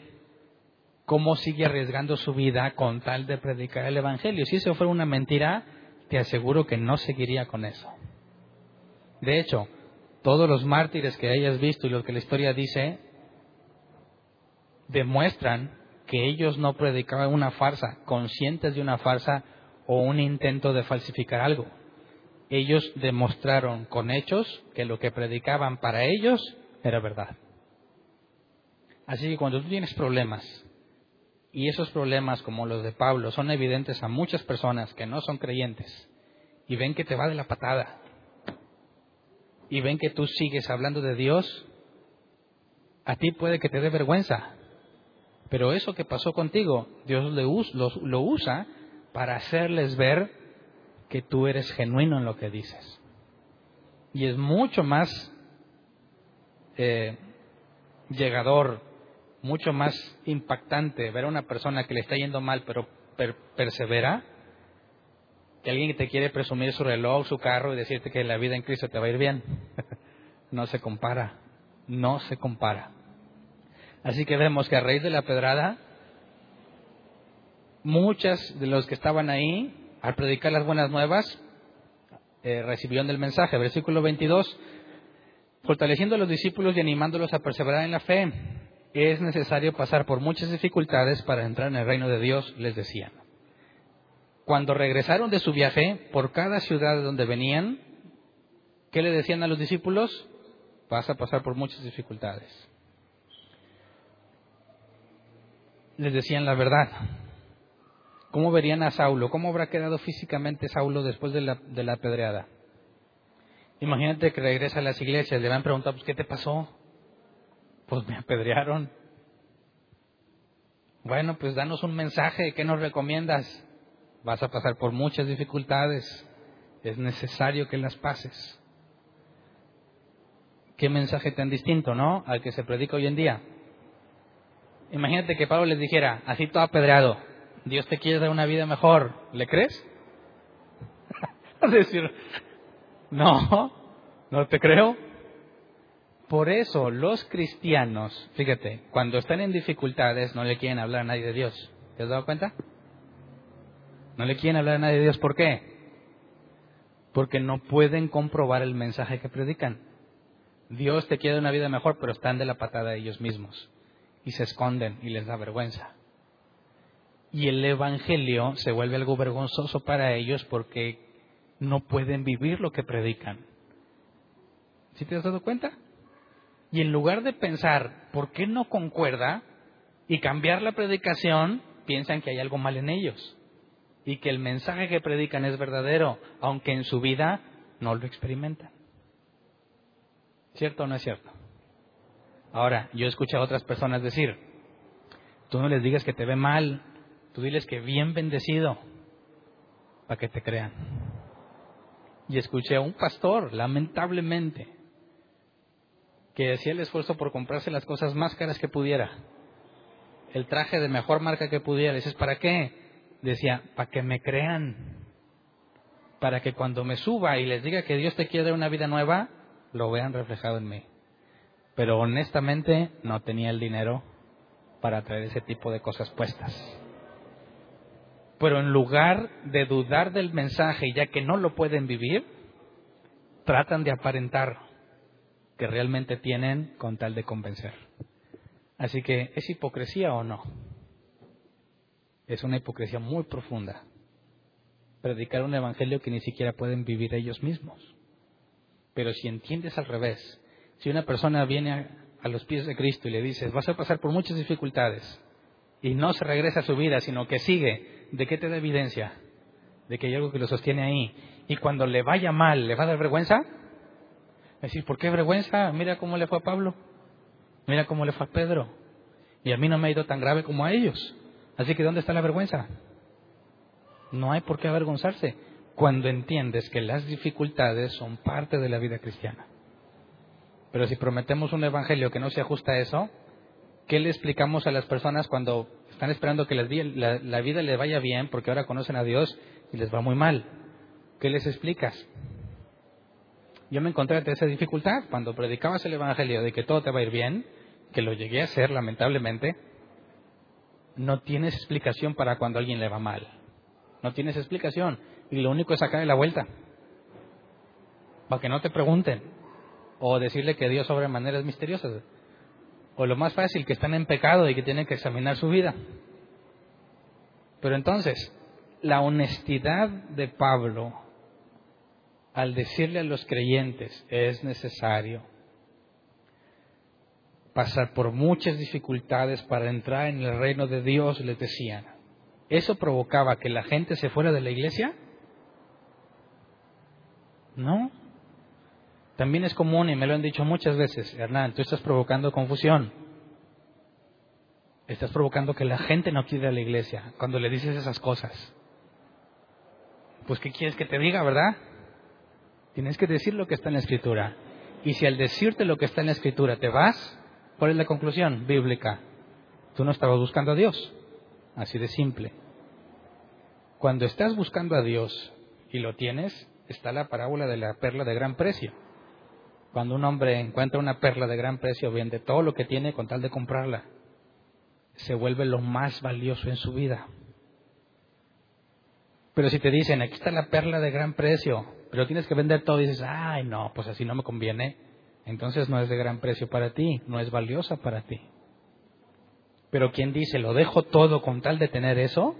¿Cómo sigue arriesgando su vida con tal de predicar el Evangelio? Si eso fuera una mentira, te aseguro que no seguiría con eso. De hecho, todos los mártires que hayas visto y lo que la historia dice, demuestran que ellos no predicaban una farsa, conscientes de una farsa o un intento de falsificar algo. Ellos demostraron con hechos que lo que predicaban para ellos era verdad. Así que cuando tú tienes problemas, y esos problemas como los de Pablo son evidentes a muchas personas que no son creyentes, y ven que te va de la patada, y ven que tú sigues hablando de Dios, a ti puede que te dé vergüenza, pero eso que pasó contigo, Dios lo, usa para hacerles ver que tú eres genuino en lo que dices. Y es mucho más eh, llegador, mucho más impactante ver a una persona que le está yendo mal pero persevera, que alguien que te quiere presumir su reloj, su carro y decirte que la vida en Cristo te va a ir bien. no se compara, no se compara. Así que vemos que a raíz de la pedrada, muchas de los que estaban ahí, al predicar las buenas nuevas, eh, recibieron el mensaje. Versículo 22, fortaleciendo a los discípulos y animándolos a perseverar en la fe, es necesario pasar por muchas dificultades para entrar en el reino de Dios, les decían. Cuando regresaron de su viaje, por cada ciudad de donde venían, ¿qué le decían a los discípulos? Vas a pasar por muchas dificultades. Les decían la verdad. ¿Cómo verían a Saulo? ¿Cómo habrá quedado físicamente Saulo después de la, de la apedreada? Imagínate que regresa a las iglesias, le van a preguntar, pues, ¿qué te pasó? Pues me apedrearon. Bueno, pues danos un mensaje, ¿qué nos recomiendas? Vas a pasar por muchas dificultades, es necesario que las pases. Qué mensaje tan distinto, ¿no? Al que se predica hoy en día. Imagínate que Pablo les dijera, así todo apedreado, Dios te quiere dar una vida mejor, ¿le crees? decir, no, no te creo. Por eso los cristianos, fíjate, cuando están en dificultades no le quieren hablar a nadie de Dios. ¿Te has dado cuenta? No le quieren hablar a nadie de Dios. ¿Por qué? Porque no pueden comprobar el mensaje que predican. Dios te quiere una vida mejor, pero están de la patada ellos mismos. Y se esconden y les da vergüenza. Y el Evangelio se vuelve algo vergonzoso para ellos porque no pueden vivir lo que predican. ¿Sí te has dado cuenta? Y en lugar de pensar, ¿por qué no concuerda? Y cambiar la predicación, piensan que hay algo mal en ellos y que el mensaje que predican es verdadero, aunque en su vida no lo experimentan. ¿Cierto o no es cierto? Ahora, yo escucho a otras personas decir, tú no les digas que te ve mal, tú diles que bien bendecido, para que te crean. Y escuché a un pastor, lamentablemente, que hacía el esfuerzo por comprarse las cosas más caras que pudiera, el traje de mejor marca que pudiera. Dices, ¿para qué? decía, para que me crean, para que cuando me suba y les diga que Dios te quiere una vida nueva, lo vean reflejado en mí. Pero honestamente no tenía el dinero para traer ese tipo de cosas puestas. Pero en lugar de dudar del mensaje, ya que no lo pueden vivir, tratan de aparentar que realmente tienen con tal de convencer. Así que, ¿es hipocresía o no? es una hipocresía muy profunda. Predicar un evangelio que ni siquiera pueden vivir ellos mismos. Pero si entiendes al revés, si una persona viene a, los pies de Cristo y le dices, vas a pasar por muchas dificultades, y no se regresa a su vida, sino que sigue, ¿de qué te da evidencia? De que hay algo que lo sostiene ahí. Y cuando le vaya mal, ¿le va a dar vergüenza? Decir, ¿por qué vergüenza? Mira cómo le fue a Pablo. Mira cómo le fue a Pedro. Y a mí no me ha ido tan grave como a ellos. Así que ¿dónde está la vergüenza? No hay por qué avergonzarse cuando entiendes que las dificultades son parte de la vida cristiana. Pero si prometemos un evangelio que no se ajusta a eso, ¿qué le explicamos a las personas cuando están esperando que la vida les vaya bien porque ahora conocen a Dios y les va muy mal? ¿Qué les explicas? Yo me encontré ante esa dificultad cuando predicabas el evangelio de que todo te va a ir bien, que lo llegué a hacer lamentablemente, no tienes explicación para cuando a alguien le va mal. No tienes explicación. Y lo único es sacarle la vuelta. Para que no te pregunten. O decirle que Dios obra maneras misteriosas. O lo más fácil, que están en pecado y que tienen que examinar su vida. Pero entonces, la honestidad de Pablo al decirle a los creyentes es necesario pasar por muchas dificultades para entrar en el reino de Dios, les decían. ¿Eso provocaba que la gente se fuera de la iglesia? No. También es común, y me lo han dicho muchas veces, Hernán, tú estás provocando confusión. Estás provocando que la gente no quiera la iglesia cuando le dices esas cosas. Pues, ¿qué quieres que te diga, verdad? Tienes que decir lo que está en la escritura. Y si al decirte lo que está en la escritura te vas, ¿Cuál es la conclusión bíblica? Tú no estabas buscando a Dios. Así de simple. Cuando estás buscando a Dios y lo tienes, está la parábola de la perla de gran precio. Cuando un hombre encuentra una perla de gran precio, vende todo lo que tiene con tal de comprarla. Se vuelve lo más valioso en su vida. Pero si te dicen, aquí está la perla de gran precio, pero tienes que vender todo, y dices, ay, no, pues así no me conviene, entonces no es de gran precio para ti, no es valiosa para ti. Pero quien dice, lo dejo todo con tal de tener eso,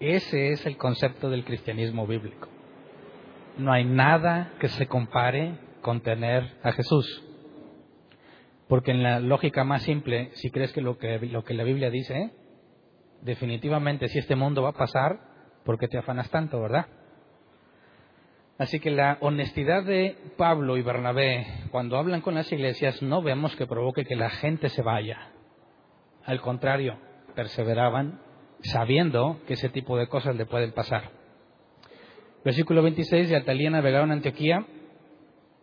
ese es el concepto del cristianismo bíblico. No hay nada que se compare con tener a Jesús. Porque en la lógica más simple, si crees que lo que, lo que la Biblia dice, definitivamente si este mundo va a pasar, ¿por qué te afanas tanto, verdad? Así que la honestidad de Pablo y Bernabé cuando hablan con las iglesias no vemos que provoque que la gente se vaya. Al contrario, perseveraban sabiendo que ese tipo de cosas le pueden pasar. Versículo 26, de Atalía navegaron a Antioquía,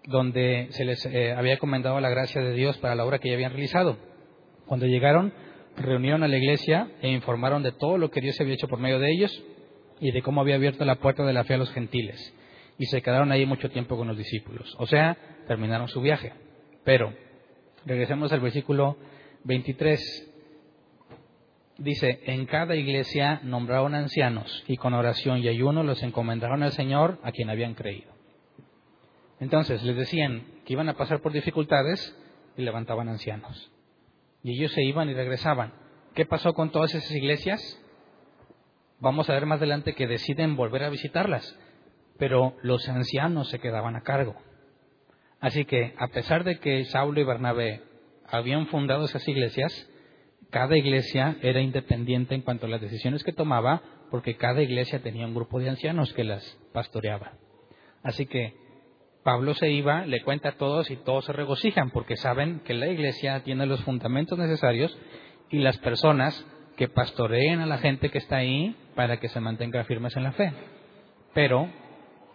donde se les eh, había comentado la gracia de Dios para la obra que ya habían realizado. Cuando llegaron, reunieron a la iglesia e informaron de todo lo que Dios había hecho por medio de ellos y de cómo había abierto la puerta de la fe a los gentiles. Y se quedaron ahí mucho tiempo con los discípulos. O sea, terminaron su viaje. Pero, regresemos al versículo 23. Dice, en cada iglesia nombraron ancianos y con oración y ayuno los encomendaron al Señor a quien habían creído. Entonces les decían que iban a pasar por dificultades y levantaban ancianos. Y ellos se iban y regresaban. ¿Qué pasó con todas esas iglesias? Vamos a ver más adelante que deciden volver a visitarlas, pero los ancianos se quedaban a cargo. Así que, a pesar de que Saulo y Bernabé habían fundado esas iglesias, cada iglesia era independiente en cuanto a las decisiones que tomaba, porque cada iglesia tenía un grupo de ancianos que las pastoreaba. Así que Pablo se iba, le cuenta a todos y todos se regocijan porque saben que la iglesia tiene los fundamentos necesarios y las personas que pastoreen a la gente que está ahí para que se mantenga firmes en la fe. Pero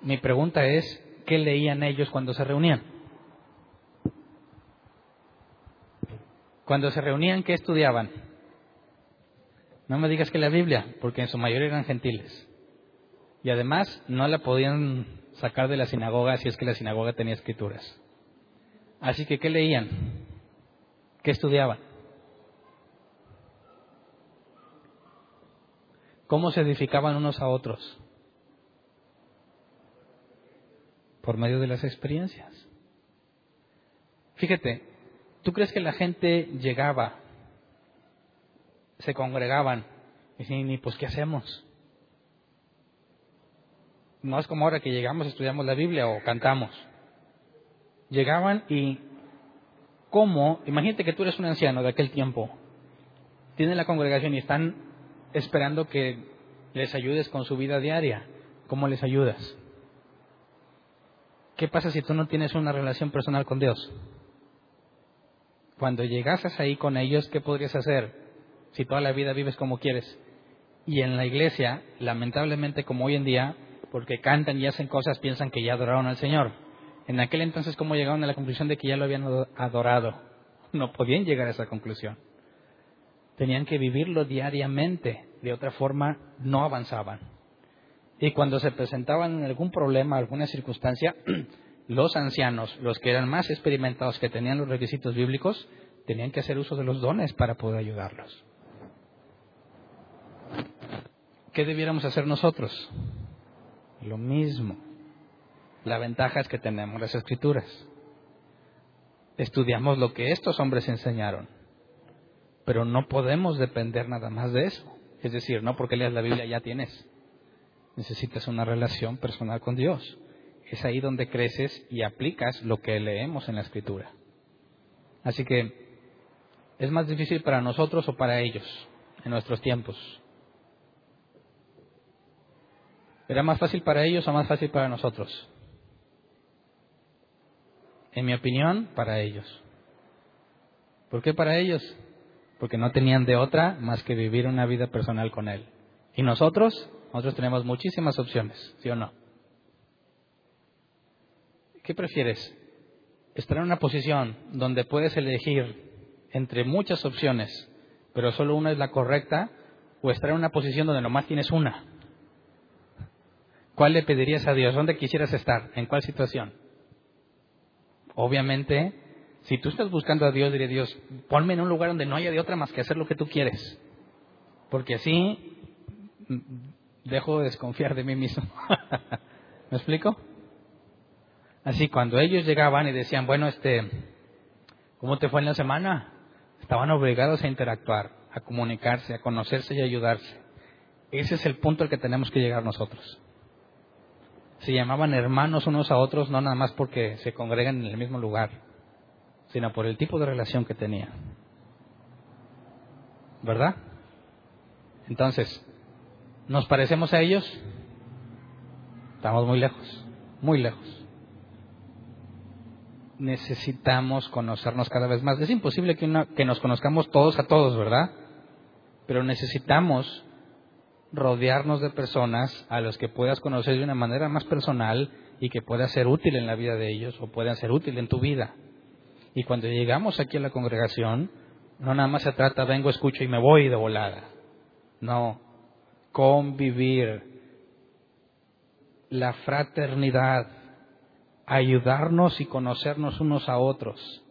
mi pregunta es, ¿qué leían ellos cuando se reunían? Cuando se reunían, ¿qué estudiaban? No me digas que la Biblia, porque en su mayoría eran gentiles. Y además no la podían sacar de la sinagoga si es que la sinagoga tenía escrituras. Así que, ¿qué leían? ¿Qué estudiaban? ¿Cómo se edificaban unos a otros? Por medio de las experiencias. Fíjate, ¿tú crees que la gente llegaba, se congregaban y decían, ¿y pues qué hacemos? No es como ahora que llegamos, estudiamos la Biblia o cantamos. Llegaban y, ¿cómo? Imagínate que tú eres un anciano de aquel tiempo. Tienen la congregación y están esperando que les ayudes con su vida diaria. ¿Cómo les ayudas? ¿Qué pasa si tú no tienes una relación personal con Dios? Cuando llegases ahí con ellos, ¿qué podrías hacer si toda la vida vives como quieres? Y en la iglesia, lamentablemente como hoy en día, porque cantan y hacen cosas, piensan que ya adoraron al Señor. En aquel entonces, ¿cómo llegaron a la conclusión de que ya lo habían adorado? No podían llegar a esa conclusión. Tenían que vivirlo diariamente, de otra forma no avanzaban. Y cuando se presentaban algún problema, alguna circunstancia, los ancianos, los que eran más experimentados, que tenían los requisitos bíblicos, tenían que hacer uso de los dones para poder ayudarlos. ¿Qué debiéramos hacer nosotros? Lo mismo. La ventaja es que tenemos las escrituras. Estudiamos lo que estos hombres enseñaron. Pero no podemos depender nada más de eso. Es decir, no porque leas la Biblia ya tienes. Necesitas una relación personal con Dios. Es ahí donde creces y aplicas lo que leemos en la Escritura. Así que, ¿es más difícil para nosotros o para ellos en nuestros tiempos? ¿Era más fácil para ellos o más fácil para nosotros? En mi opinión, para ellos. ¿Por qué para ellos? porque no tenían de otra más que vivir una vida personal con Él. ¿Y nosotros? Nosotros tenemos muchísimas opciones, ¿sí o no? ¿Qué prefieres? ¿Estar en una posición donde puedes elegir entre muchas opciones, pero solo una es la correcta? ¿O estar en una posición donde nomás tienes una? ¿Cuál le pedirías a Dios? ¿Dónde quisieras estar? ¿En cuál situación? Obviamente, si tú estás buscando a Dios, diré Dios, ponme en un lugar donde no haya de otra más que hacer lo que tú quieres. Porque así dejo de desconfiar de mí mismo. ¿Me explico? Así, cuando ellos llegaban y decían, bueno, este, ¿cómo te fue en la semana? Estaban obligados a interactuar, a comunicarse, a conocerse y a ayudarse. Ese es el punto al que tenemos que llegar nosotros. Se llamaban hermanos unos a otros no nada más porque se congregan en el mismo lugar, sino por el tipo de relación que tenían. ¿Verdad? Entonces, ¿nos parecemos a ellos? Estamos muy lejos, muy lejos. Necesitamos conocernos cada vez más. Es imposible que, que nos conozcamos todos a todos, ¿verdad? Pero necesitamos rodearnos de personas a los que puedas conocer de una manera más personal y que pueda ser útil en la vida de ellos o puedan ser útil en tu vida. Y cuando llegamos aquí a la congregación, no nada más se trata, vengo, escucho y me voy de volada. No, convivir, la fraternidad, ayudarnos y conocernos unos a otros.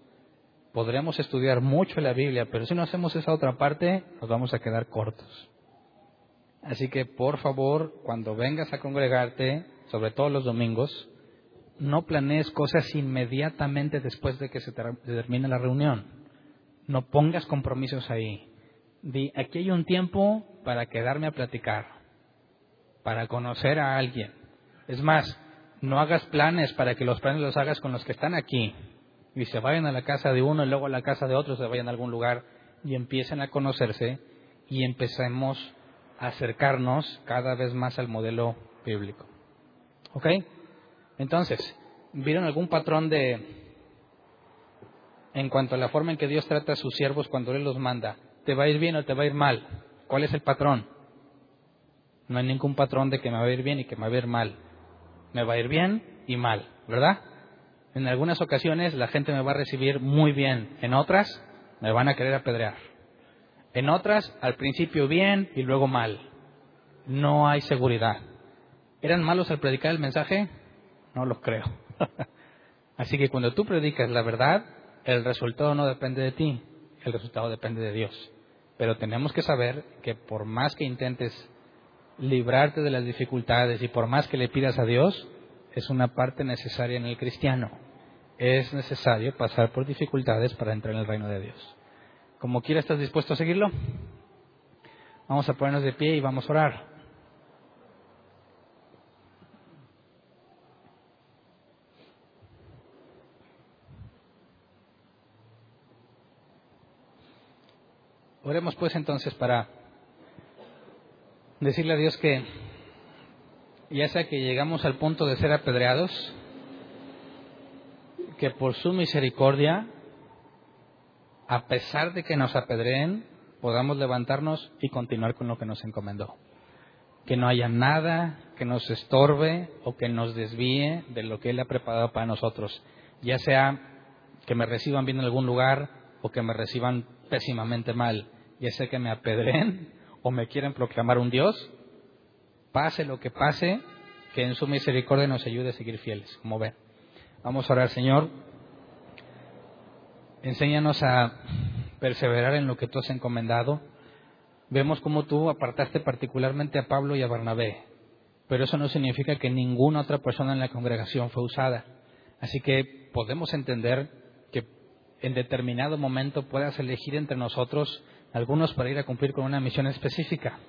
Podremos estudiar mucho la Biblia, pero si no hacemos esa otra parte, nos vamos a quedar cortos. Así que por favor, cuando vengas a congregarte, sobre todo los domingos, no planees cosas inmediatamente después de que se termine la reunión. No pongas compromisos ahí. Di, aquí hay un tiempo para quedarme a platicar, para conocer a alguien. Es más, no hagas planes para que los planes los hagas con los que están aquí y se vayan a la casa de uno y luego a la casa de otro, se vayan a algún lugar y empiecen a conocerse y empecemos acercarnos cada vez más al modelo bíblico. ¿Ok? Entonces, ¿vieron algún patrón de, en cuanto a la forma en que Dios trata a sus siervos cuando Él los manda? ¿Te va a ir bien o te va a ir mal? ¿Cuál es el patrón? No hay ningún patrón de que me va a ir bien y que me va a ir mal. Me va a ir bien y mal, ¿verdad? En algunas ocasiones la gente me va a recibir muy bien, en otras me van a querer apedrear. En otras, al principio bien y luego mal. No hay seguridad. ¿Eran malos al predicar el mensaje? No lo creo. Así que cuando tú predicas la verdad, el resultado no depende de ti, el resultado depende de Dios. Pero tenemos que saber que por más que intentes librarte de las dificultades y por más que le pidas a Dios, es una parte necesaria en el cristiano. Es necesario pasar por dificultades para entrar en el reino de Dios. Como quiera, ¿estás dispuesto a seguirlo? Vamos a ponernos de pie y vamos a orar. Oremos pues entonces para decirle a Dios que ya sea que llegamos al punto de ser apedreados, que por su misericordia a pesar de que nos apedreen, podamos levantarnos y continuar con lo que nos encomendó. Que no haya nada que nos estorbe o que nos desvíe de lo que Él ha preparado para nosotros. Ya sea que me reciban bien en algún lugar o que me reciban pésimamente mal. Ya sea que me apedreen o me quieren proclamar un Dios. Pase lo que pase, que en su misericordia nos ayude a seguir fieles, como ven. Vamos a orar, Señor. Enséñanos a perseverar en lo que tú has encomendado. Vemos cómo tú apartaste particularmente a Pablo y a Bernabé, pero eso no significa que ninguna otra persona en la congregación fue usada. Así que podemos entender en determinado momento puedas elegir entre nosotros algunos para ir a cumplir con una misión específica.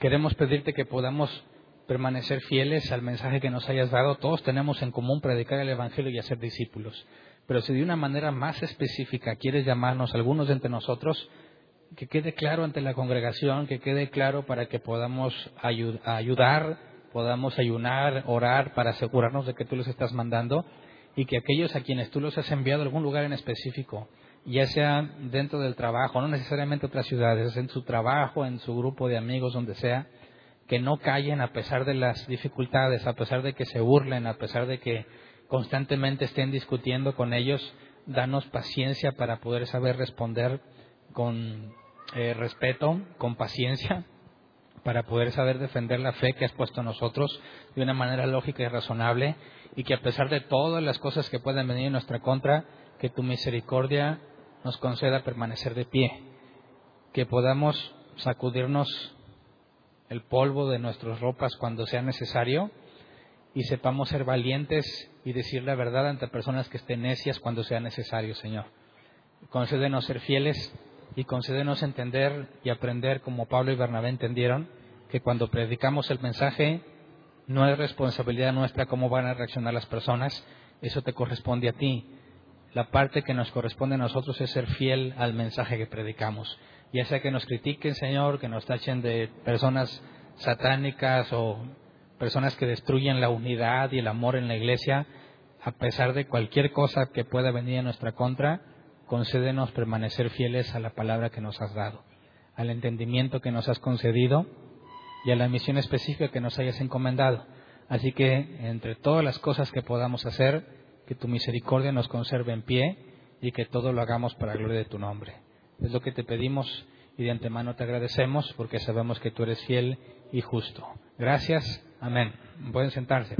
Queremos pedirte que podamos permanecer fieles al mensaje que nos hayas dado. Todos tenemos en común predicar el Evangelio y hacer discípulos. Pero si de una manera más específica quieres llamarnos algunos entre nosotros, que quede claro ante la congregación, que quede claro para que podamos ayudar, podamos ayunar, orar, para asegurarnos de que tú los estás mandando y que aquellos a quienes tú los has enviado a algún lugar en específico, ya sea dentro del trabajo, no necesariamente otras ciudades, en su trabajo, en su grupo de amigos, donde sea, que no callen a pesar de las dificultades, a pesar de que se burlen, a pesar de que constantemente estén discutiendo con ellos, danos paciencia para poder saber responder con eh, respeto, con paciencia, para poder saber defender la fe que has puesto nosotros de una manera lógica y razonable y que a pesar de todas las cosas que puedan venir en nuestra contra, que tu misericordia nos conceda permanecer de pie, que podamos sacudirnos el polvo de nuestras ropas cuando sea necesario y sepamos ser valientes y decir la verdad ante personas que estén necias cuando sea necesario, Señor. Concédenos ser fieles y concédenos entender y aprender como Pablo y Bernabé entendieron que cuando predicamos el mensaje no es responsabilidad nuestra cómo van a reaccionar las personas, eso te corresponde a ti. La parte que nos corresponde a nosotros es ser fiel al mensaje que predicamos. Ya sea que nos critiquen, Señor, que nos tachen de personas satánicas o personas que destruyen la unidad y el amor en la iglesia, a pesar de cualquier cosa que pueda venir en nuestra contra, concédenos permanecer fieles a la palabra que nos has dado, al entendimiento que nos has concedido y a la misión específica que nos hayas encomendado. Así que entre todas las cosas que podamos hacer, que tu misericordia nos conserve en pie y que todo lo hagamos para la gloria de tu nombre. Es lo que te pedimos y de antemano te agradecemos porque sabemos que tú eres fiel y justo. Gracias. Amén. Pueden sentarse.